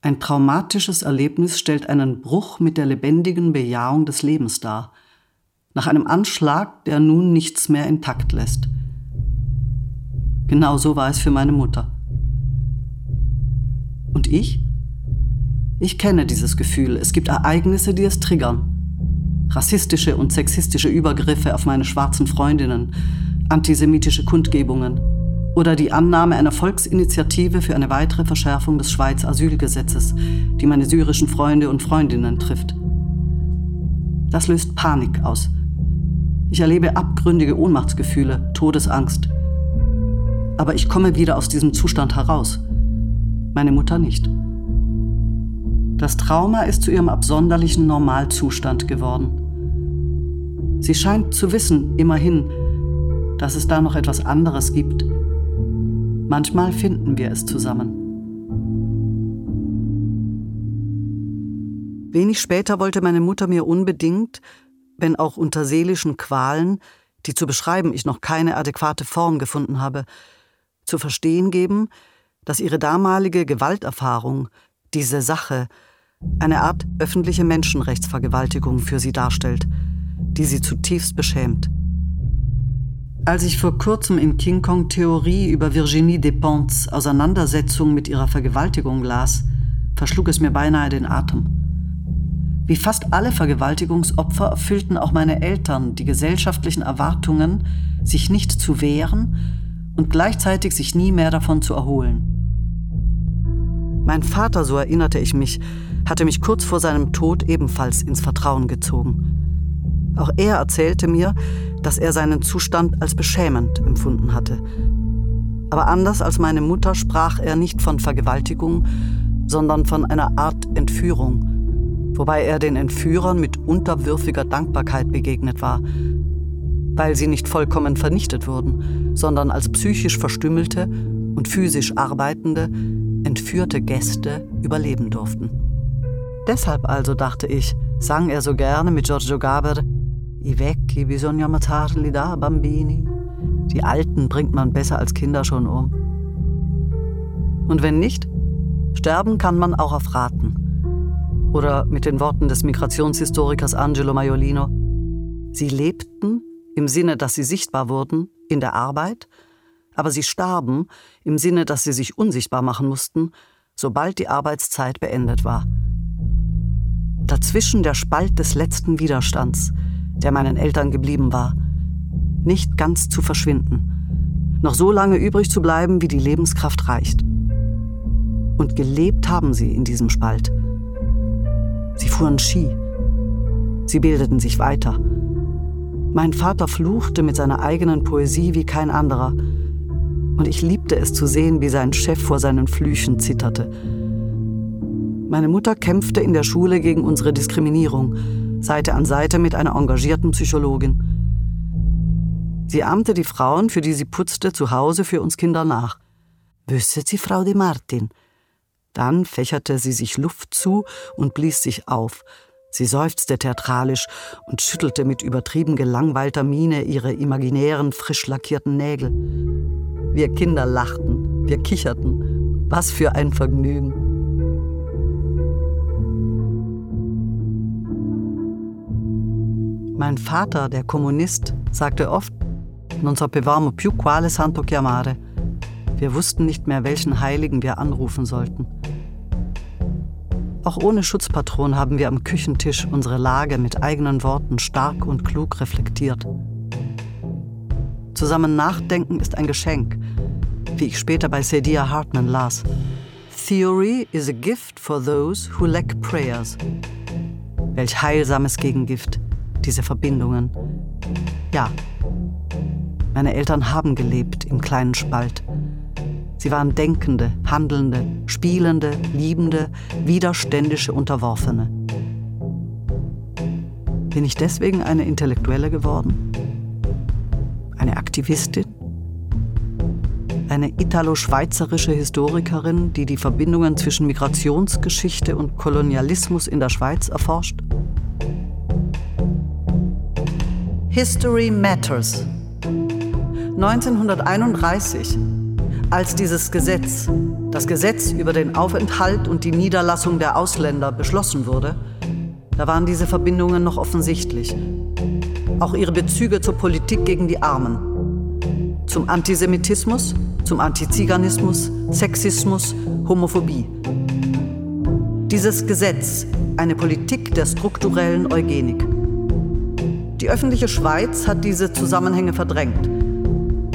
Speaker 3: Ein traumatisches Erlebnis stellt einen Bruch mit der lebendigen Bejahung des Lebens dar. Nach einem Anschlag, der nun nichts mehr intakt lässt. Genau so war es für meine Mutter. Und ich? Ich kenne dieses Gefühl. Es gibt Ereignisse, die es triggern rassistische und sexistische Übergriffe auf meine schwarzen Freundinnen, antisemitische Kundgebungen oder die Annahme einer Volksinitiative für eine weitere Verschärfung des Schweiz Asylgesetzes, die meine syrischen Freunde und Freundinnen trifft. Das löst Panik aus. Ich erlebe abgründige Ohnmachtsgefühle, Todesangst. Aber ich komme wieder aus diesem Zustand heraus. Meine Mutter nicht. Das Trauma ist zu ihrem absonderlichen Normalzustand geworden. Sie scheint zu wissen, immerhin, dass es da noch etwas anderes gibt. Manchmal finden wir es zusammen. Wenig später wollte meine Mutter mir unbedingt, wenn auch unter seelischen Qualen, die zu beschreiben ich noch keine adäquate Form gefunden habe, zu verstehen geben, dass ihre damalige Gewalterfahrung, diese Sache, eine Art öffentliche Menschenrechtsvergewaltigung für sie darstellt – die sie zutiefst beschämt. Als ich vor kurzem in King Kong Theorie über Virginie Despentes Auseinandersetzung mit ihrer Vergewaltigung las, verschlug es mir beinahe den Atem. Wie fast alle Vergewaltigungsopfer erfüllten auch meine Eltern die gesellschaftlichen Erwartungen, sich nicht zu wehren und gleichzeitig sich nie mehr davon zu erholen. Mein Vater, so erinnerte ich mich, hatte mich kurz vor seinem Tod ebenfalls ins Vertrauen gezogen. Auch er erzählte mir, dass er seinen Zustand als beschämend empfunden hatte. Aber anders als meine Mutter sprach er nicht von Vergewaltigung, sondern von einer Art Entführung, wobei er den Entführern mit unterwürfiger Dankbarkeit begegnet war, weil sie nicht vollkommen vernichtet wurden, sondern als psychisch verstümmelte und physisch arbeitende, entführte Gäste überleben durften. Deshalb also, dachte ich, sang er so gerne mit Giorgio Gaber I vecchi bisogna ammazzarli da bambini. Die Alten bringt man besser als Kinder schon um. Und wenn nicht, sterben kann man auch auf Raten. Oder mit den Worten des Migrationshistorikers Angelo Maiolino, sie lebten im Sinne, dass sie sichtbar wurden in der Arbeit, aber sie starben im Sinne, dass sie sich unsichtbar machen mussten, sobald die Arbeitszeit beendet war. Dazwischen der Spalt des letzten Widerstands, der meinen Eltern geblieben war, nicht ganz zu verschwinden, noch so lange übrig zu bleiben, wie die Lebenskraft reicht. Und gelebt haben sie in diesem Spalt. Sie fuhren Ski. Sie bildeten sich weiter. Mein Vater fluchte mit seiner eigenen Poesie wie kein anderer. Und ich liebte es zu sehen, wie sein Chef vor seinen Flüchen zitterte. Meine Mutter kämpfte in der Schule gegen unsere Diskriminierung, Seite an Seite mit einer engagierten Psychologin. Sie ahmte die Frauen, für die sie putzte, zu Hause für uns Kinder nach. Wüsste sie Frau de Martin? Dann fächerte sie sich Luft zu und blies sich auf. Sie seufzte theatralisch und schüttelte mit übertrieben gelangweilter Miene ihre imaginären, frisch lackierten Nägel. Wir Kinder lachten, wir kicherten. Was für ein Vergnügen. Mein Vater, der Kommunist, sagte oft, non sapevamo più quale santo chiamare. Wir wussten nicht mehr, welchen Heiligen wir anrufen sollten. Auch ohne Schutzpatron haben wir am Küchentisch unsere Lage mit eigenen Worten stark und klug reflektiert. Zusammen nachdenken ist ein Geschenk, wie ich später bei Sadia Hartman las. Theory is a gift for those who lack prayers. Welch heilsames Gegengift, diese Verbindungen. Ja, meine Eltern haben gelebt im kleinen Spalt. Sie waren Denkende, Handelnde, Spielende, Liebende, widerständische Unterworfene. Bin ich deswegen eine Intellektuelle geworden? Eine Aktivistin? Eine italo-schweizerische Historikerin, die die Verbindungen zwischen Migrationsgeschichte und Kolonialismus in der Schweiz erforscht? History Matters 1931, als dieses Gesetz, das Gesetz über den Aufenthalt und die Niederlassung der Ausländer beschlossen wurde, da waren diese Verbindungen noch offensichtlich. Auch ihre Bezüge zur Politik gegen die Armen. Zum Antisemitismus, zum Antiziganismus, Sexismus, Homophobie. Dieses Gesetz, eine Politik der strukturellen Eugenik. Die öffentliche Schweiz hat diese Zusammenhänge verdrängt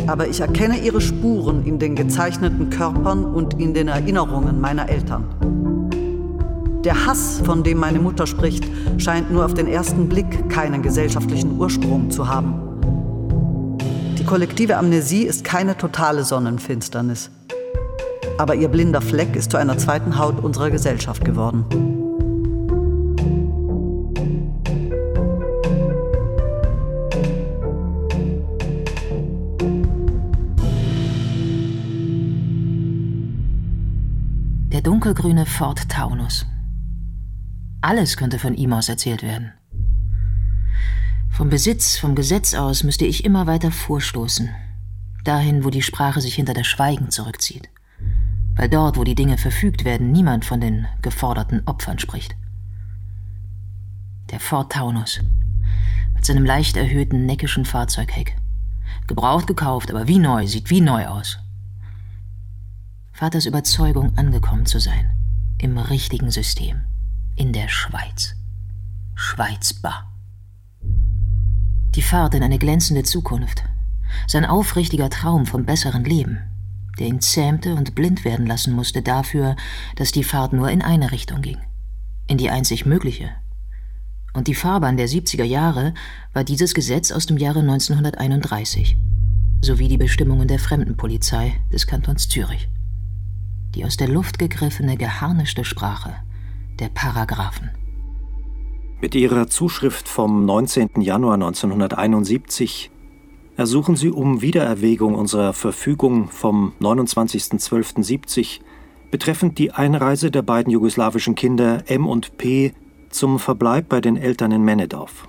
Speaker 3: aber ich erkenne ihre Spuren in den gezeichneten Körpern und in den Erinnerungen meiner Eltern. Der Hass, von dem meine Mutter spricht, scheint nur auf den ersten Blick keinen gesellschaftlichen Ursprung zu haben. Die kollektive Amnesie ist keine totale Sonnenfinsternis. Aber ihr blinder Fleck ist zu einer zweiten Haut unserer Gesellschaft geworden.
Speaker 1: Dunkelgrüne Ford Taunus. Alles könnte von ihm aus erzählt werden. Vom Besitz, vom Gesetz aus müsste ich immer weiter vorstoßen. Dahin, wo die Sprache sich hinter das Schweigen zurückzieht. Weil dort, wo die Dinge verfügt werden, niemand von den geforderten Opfern spricht. Der Ford Taunus. Mit seinem leicht erhöhten, neckischen Fahrzeugheck. Gebraucht gekauft, aber wie neu, sieht wie neu aus. Vaters Überzeugung, angekommen zu sein. Im richtigen System. In der Schweiz.
Speaker 6: schweizbar. Die Fahrt in eine glänzende Zukunft, sein aufrichtiger Traum vom besseren Leben, der ihn zähmte und blind werden lassen musste dafür, dass die Fahrt nur in eine Richtung ging, in die einzig mögliche. Und die Fahrbahn der 70er Jahre war dieses Gesetz aus dem Jahre 1931, sowie die Bestimmungen der Fremdenpolizei des Kantons Zürich. Die aus der Luft gegriffene, geharnischte Sprache der Paragraphen.
Speaker 5: Mit ihrer Zuschrift vom 19. Januar 1971 ersuchen Sie um Wiedererwägung unserer Verfügung vom 29.12.70 betreffend die Einreise der beiden jugoslawischen Kinder M und P zum Verbleib bei den Eltern in Männedorf.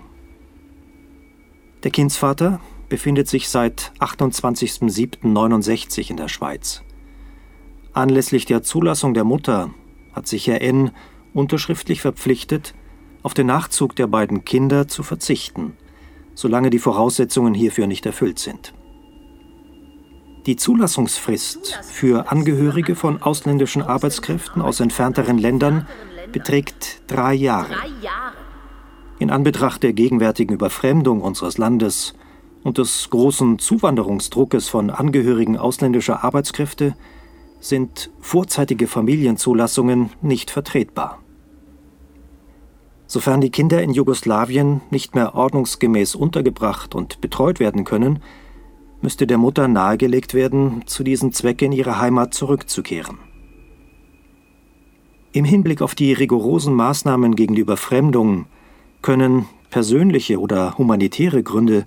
Speaker 5: Der Kindsvater befindet sich seit 28.07.69 in der Schweiz. Anlässlich der Zulassung der Mutter hat sich Herr N. unterschriftlich verpflichtet, auf den Nachzug der beiden Kinder zu verzichten – solange die Voraussetzungen hierfür nicht erfüllt sind. Die Zulassungsfrist für Angehörige von ausländischen Arbeitskräften aus entfernteren Ländern beträgt drei Jahre. In Anbetracht der gegenwärtigen Überfremdung unseres Landes und des großen Zuwanderungsdruckes von Angehörigen ausländischer Arbeitskräfte sind vorzeitige Familienzulassungen nicht vertretbar. Sofern die Kinder in Jugoslawien nicht mehr ordnungsgemäß untergebracht und betreut werden können, müsste der Mutter nahegelegt werden, zu diesem Zweck in ihre Heimat zurückzukehren. Im Hinblick auf die rigorosen Maßnahmen gegen die Überfremdung können persönliche oder humanitäre Gründe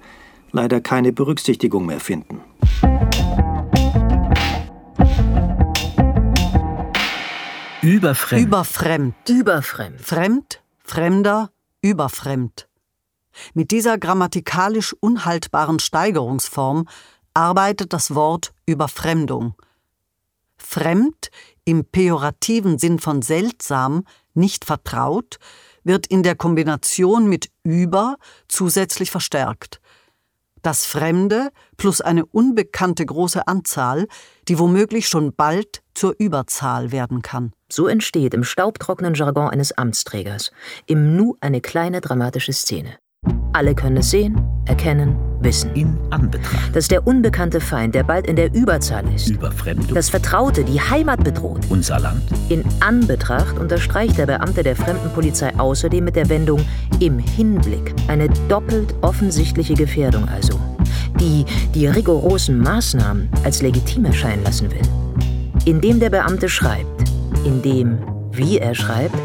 Speaker 5: leider keine Berücksichtigung mehr finden.
Speaker 2: Überfremd.
Speaker 3: Überfremd.
Speaker 1: Überfremd.
Speaker 3: Fremd Fremder, überfremd. Mit dieser grammatikalisch unhaltbaren Steigerungsform arbeitet das Wort Überfremdung. Fremd im pejorativen Sinn von seltsam, nicht vertraut, wird in der Kombination mit über zusätzlich verstärkt. Das Fremde plus eine unbekannte große Anzahl, die womöglich schon bald zur Überzahl werden kann.
Speaker 1: So entsteht im staubtrockenen Jargon eines Amtsträgers im Nu eine kleine dramatische Szene. Alle können es sehen, erkennen, wissen.
Speaker 2: In Anbetracht.
Speaker 1: Dass der unbekannte Feind, der bald in der Überzahl ist,
Speaker 2: Überfremdung.
Speaker 1: das Vertraute, die Heimat bedroht.
Speaker 2: unser Land.
Speaker 1: In Anbetracht unterstreicht der Beamte der Fremdenpolizei außerdem mit der Wendung im Hinblick eine doppelt offensichtliche Gefährdung also, die die rigorosen Maßnahmen als legitim erscheinen lassen will. Indem der Beamte schreibt, in dem, wie er schreibt,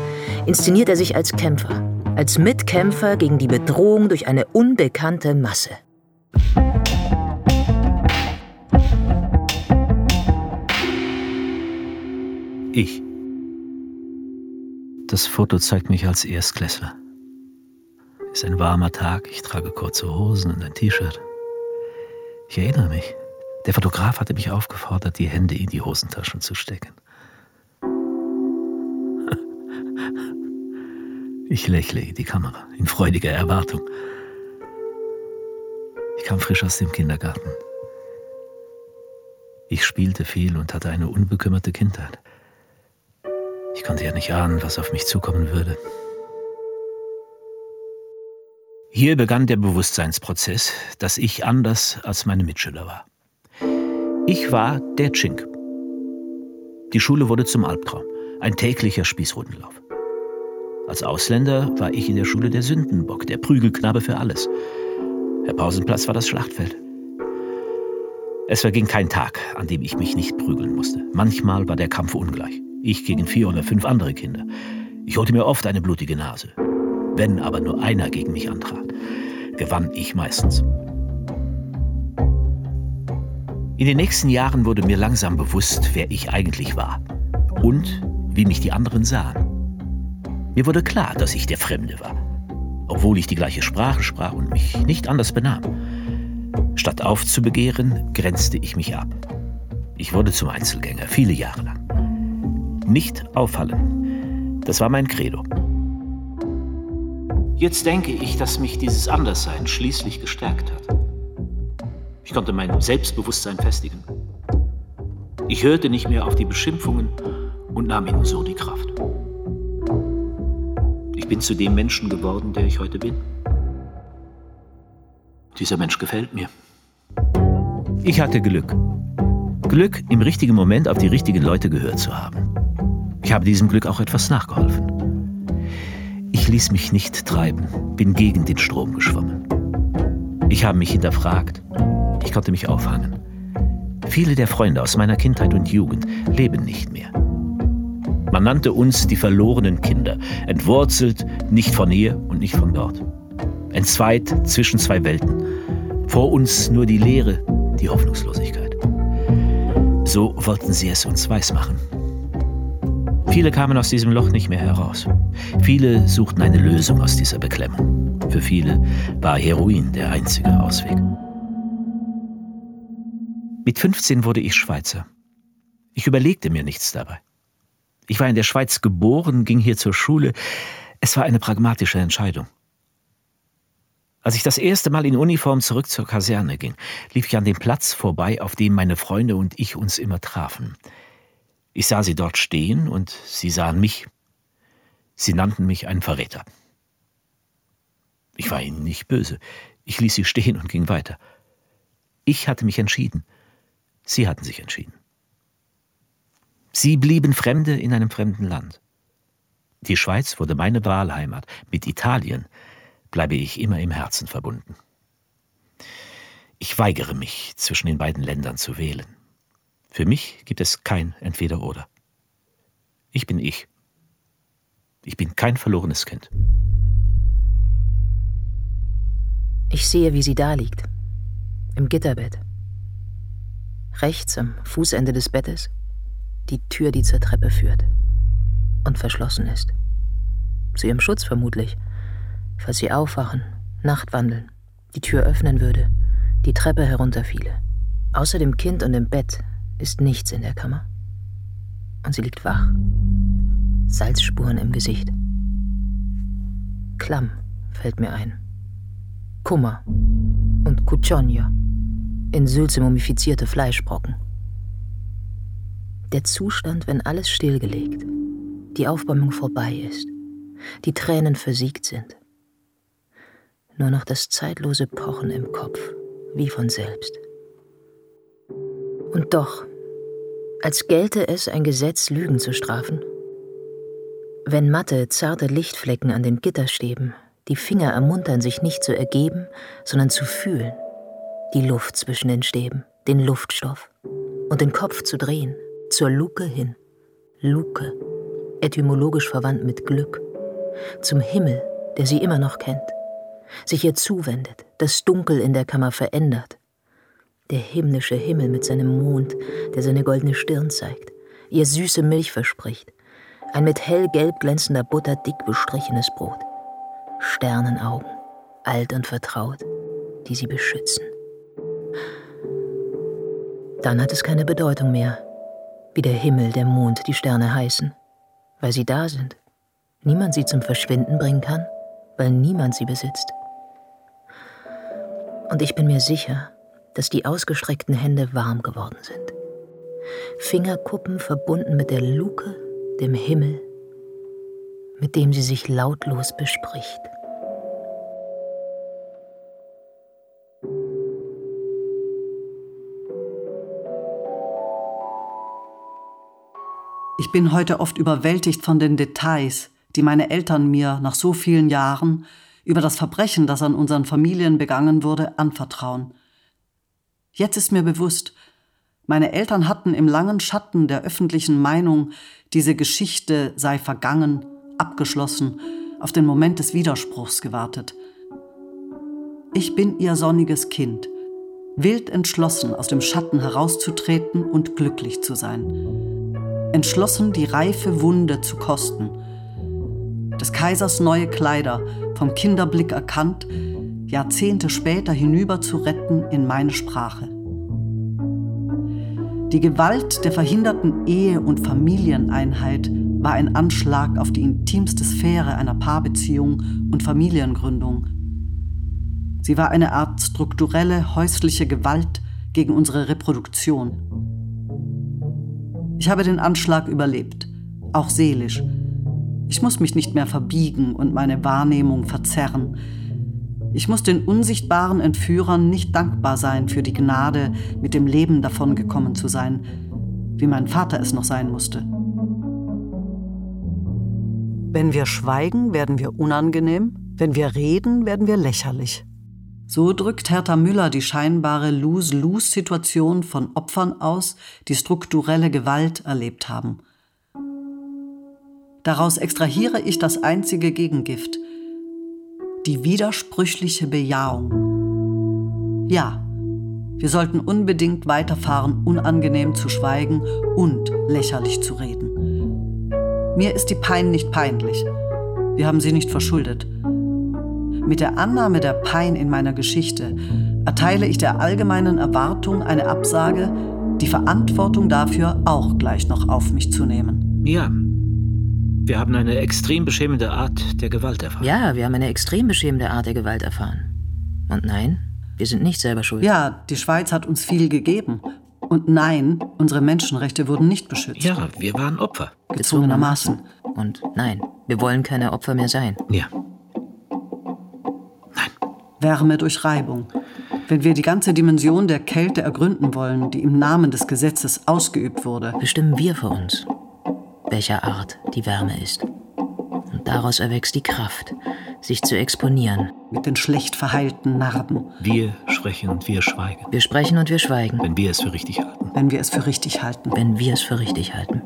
Speaker 1: inszeniert er sich als Kämpfer, als Mitkämpfer gegen die Bedrohung durch eine unbekannte Masse.
Speaker 2: Ich. Das Foto zeigt mich als Erstklässler. Es ist ein warmer Tag, ich trage kurze Hosen und ein T-Shirt. Ich erinnere mich, der Fotograf hatte mich aufgefordert, die Hände in die Hosentaschen zu stecken. Ich lächle in die Kamera in freudiger Erwartung. Ich kam frisch aus dem Kindergarten. Ich spielte viel und hatte eine unbekümmerte Kindheit. Ich konnte ja nicht ahnen, was auf mich zukommen würde. Hier begann der Bewusstseinsprozess, dass ich anders als meine Mitschüler war. Ich war der Chink. Die Schule wurde zum Albtraum, ein täglicher Spießrutenlauf. Als Ausländer war ich in der Schule der Sündenbock, der Prügelknabe für alles. Der Pausenplatz war das Schlachtfeld. Es verging kein Tag, an dem ich mich nicht prügeln musste. Manchmal war der Kampf ungleich. Ich gegen vier oder fünf andere Kinder. Ich holte mir oft eine blutige Nase. Wenn aber nur einer gegen mich antrat, gewann ich meistens. In den nächsten Jahren wurde mir langsam bewusst, wer ich eigentlich war und wie mich die anderen sahen. Mir wurde klar, dass ich der Fremde war, obwohl ich die gleiche Sprache sprach und mich nicht anders benahm. Statt aufzubegehren, grenzte ich mich ab. Ich wurde zum Einzelgänger, viele Jahre lang. Nicht auffallen, das war mein Credo. Jetzt denke ich, dass mich dieses Anderssein schließlich gestärkt hat. Ich konnte mein Selbstbewusstsein festigen. Ich hörte nicht mehr auf die Beschimpfungen und nahm ihnen so die Kraft. Ich bin zu dem Menschen geworden, der ich heute bin. Dieser Mensch gefällt mir. Ich hatte Glück. Glück, im richtigen Moment auf die richtigen Leute gehört zu haben. Ich habe diesem Glück auch etwas nachgeholfen. Ich ließ mich nicht treiben, bin gegen den Strom geschwommen. Ich habe mich hinterfragt. Ich konnte mich aufhangen. Viele der Freunde aus meiner Kindheit und Jugend leben nicht mehr. Man nannte uns die verlorenen Kinder, entwurzelt nicht von hier und nicht von dort. Entzweit zwischen zwei Welten. Vor uns nur die Leere, die Hoffnungslosigkeit. So wollten sie es uns weismachen. Viele kamen aus diesem Loch nicht mehr heraus. Viele suchten eine Lösung aus dieser Beklemmung. Für viele war Heroin der einzige Ausweg. Mit 15 wurde ich Schweizer. Ich überlegte mir nichts dabei. Ich war in der Schweiz geboren, ging hier zur Schule. Es war eine pragmatische Entscheidung. Als ich das erste Mal in Uniform zurück zur Kaserne ging, lief ich an dem Platz vorbei, auf dem meine Freunde und ich uns immer trafen. Ich sah sie dort stehen und sie sahen mich. Sie nannten mich einen Verräter. Ich war ihnen nicht böse. Ich ließ sie stehen und ging weiter. Ich hatte mich entschieden. Sie hatten sich entschieden. Sie blieben Fremde in einem fremden Land. Die Schweiz wurde meine Wahlheimat. Mit Italien bleibe ich immer im Herzen verbunden. Ich weigere mich, zwischen den beiden Ländern zu wählen. Für mich gibt es kein Entweder-Oder. Ich bin ich. Ich bin kein verlorenes Kind.
Speaker 1: Ich sehe, wie sie da liegt. Im Gitterbett. Rechts am Fußende des Bettes die Tür, die zur Treppe führt und verschlossen ist. Zu ihrem Schutz vermutlich, falls sie aufwachen, Nachtwandeln, die Tür öffnen würde, die Treppe herunterfiele. Außer dem Kind und dem Bett ist nichts in der Kammer. Und sie liegt wach. Salzspuren im Gesicht. Klamm fällt mir ein. Kummer und Cucciogna in Sülze mumifizierte Fleischbrocken. Der Zustand, wenn alles stillgelegt, die Aufbäumung vorbei ist, die Tränen versiegt sind. Nur noch das zeitlose Pochen im Kopf, wie von selbst. Und doch, als gelte es ein Gesetz, Lügen zu strafen. Wenn matte, zarte Lichtflecken an den Gitterstäben die Finger ermuntern, sich nicht zu ergeben, sondern zu fühlen, die Luft zwischen den Stäben, den Luftstoff und den Kopf zu drehen, zur Luke hin. Luke, etymologisch verwandt mit Glück, zum Himmel, der sie immer noch kennt, sich ihr zuwendet, das Dunkel in der Kammer verändert. Der himmlische Himmel mit seinem Mond, der seine goldene Stirn zeigt, ihr süße Milch verspricht, ein mit hellgelb glänzender Butter dick bestrichenes Brot. Sternenaugen, alt und vertraut, die sie beschützen. Dann hat es keine Bedeutung mehr, wie der Himmel, der Mond, die Sterne heißen, weil sie da sind. Niemand sie zum Verschwinden bringen kann, weil niemand sie besitzt. Und ich bin mir sicher, dass die ausgestreckten Hände warm geworden sind. Fingerkuppen verbunden mit der Luke, dem Himmel, mit dem sie sich lautlos bespricht.
Speaker 3: Ich bin heute oft überwältigt von den Details, die meine Eltern mir nach so vielen Jahren über das Verbrechen, das an unseren Familien begangen wurde, anvertrauen. Jetzt ist mir bewusst, meine Eltern hatten im langen Schatten der öffentlichen Meinung, diese Geschichte sei vergangen, abgeschlossen, auf den Moment des Widerspruchs gewartet. Ich bin ihr sonniges Kind, wild entschlossen, aus dem Schatten herauszutreten und glücklich zu sein entschlossen, die reife Wunde zu kosten. Des Kaisers neue Kleider, vom Kinderblick erkannt, Jahrzehnte später hinüber zu retten in meine Sprache. Die Gewalt der verhinderten Ehe- und Familieneinheit war ein Anschlag auf die intimste Sphäre einer Paarbeziehung und Familiengründung. Sie war eine Art strukturelle häusliche Gewalt gegen unsere Reproduktion. Ich habe den Anschlag überlebt, auch seelisch. Ich muss mich nicht mehr verbiegen und meine Wahrnehmung verzerren. Ich muss den unsichtbaren Entführern nicht dankbar sein für die Gnade, mit dem Leben davongekommen zu sein, wie mein Vater es noch sein musste.
Speaker 7: Wenn wir schweigen, werden wir unangenehm. Wenn wir reden, werden wir lächerlich.
Speaker 3: So drückt Hertha Müller die scheinbare Lose-Lose-Situation von Opfern aus, die strukturelle Gewalt erlebt haben. Daraus extrahiere ich das einzige Gegengift, die widersprüchliche Bejahung. Ja, wir sollten unbedingt weiterfahren, unangenehm zu schweigen und lächerlich zu reden. Mir ist die Pein nicht peinlich. Wir haben sie nicht verschuldet. Mit der Annahme der Pein in meiner Geschichte erteile ich der allgemeinen Erwartung eine Absage, die Verantwortung dafür auch gleich noch auf mich zu nehmen.
Speaker 2: Ja, wir haben eine extrem beschämende Art der Gewalt erfahren.
Speaker 1: Ja, wir haben eine extrem beschämende Art der Gewalt erfahren. Und nein, wir sind nicht selber schuld.
Speaker 3: Ja, die Schweiz hat uns viel gegeben. Und nein, unsere Menschenrechte wurden nicht beschützt.
Speaker 2: Ja, wir waren Opfer.
Speaker 3: Gezwungenermaßen.
Speaker 1: Und nein, wir wollen keine Opfer mehr sein.
Speaker 2: Ja.
Speaker 3: Wärme durch Reibung. Wenn wir die ganze Dimension der Kälte ergründen wollen, die im Namen des Gesetzes ausgeübt wurde,
Speaker 1: Bestimmen wir für uns, welcher Art die Wärme ist. Und daraus erwächst die Kraft, sich zu exponieren.
Speaker 3: mit den schlecht verheilten Narben,
Speaker 2: Wir sprechen und wir schweigen,
Speaker 1: Wir sprechen und wir schweigen,
Speaker 2: wenn wir es für richtig halten.
Speaker 3: wenn wir es für richtig halten.
Speaker 1: wenn wir es für richtig halten.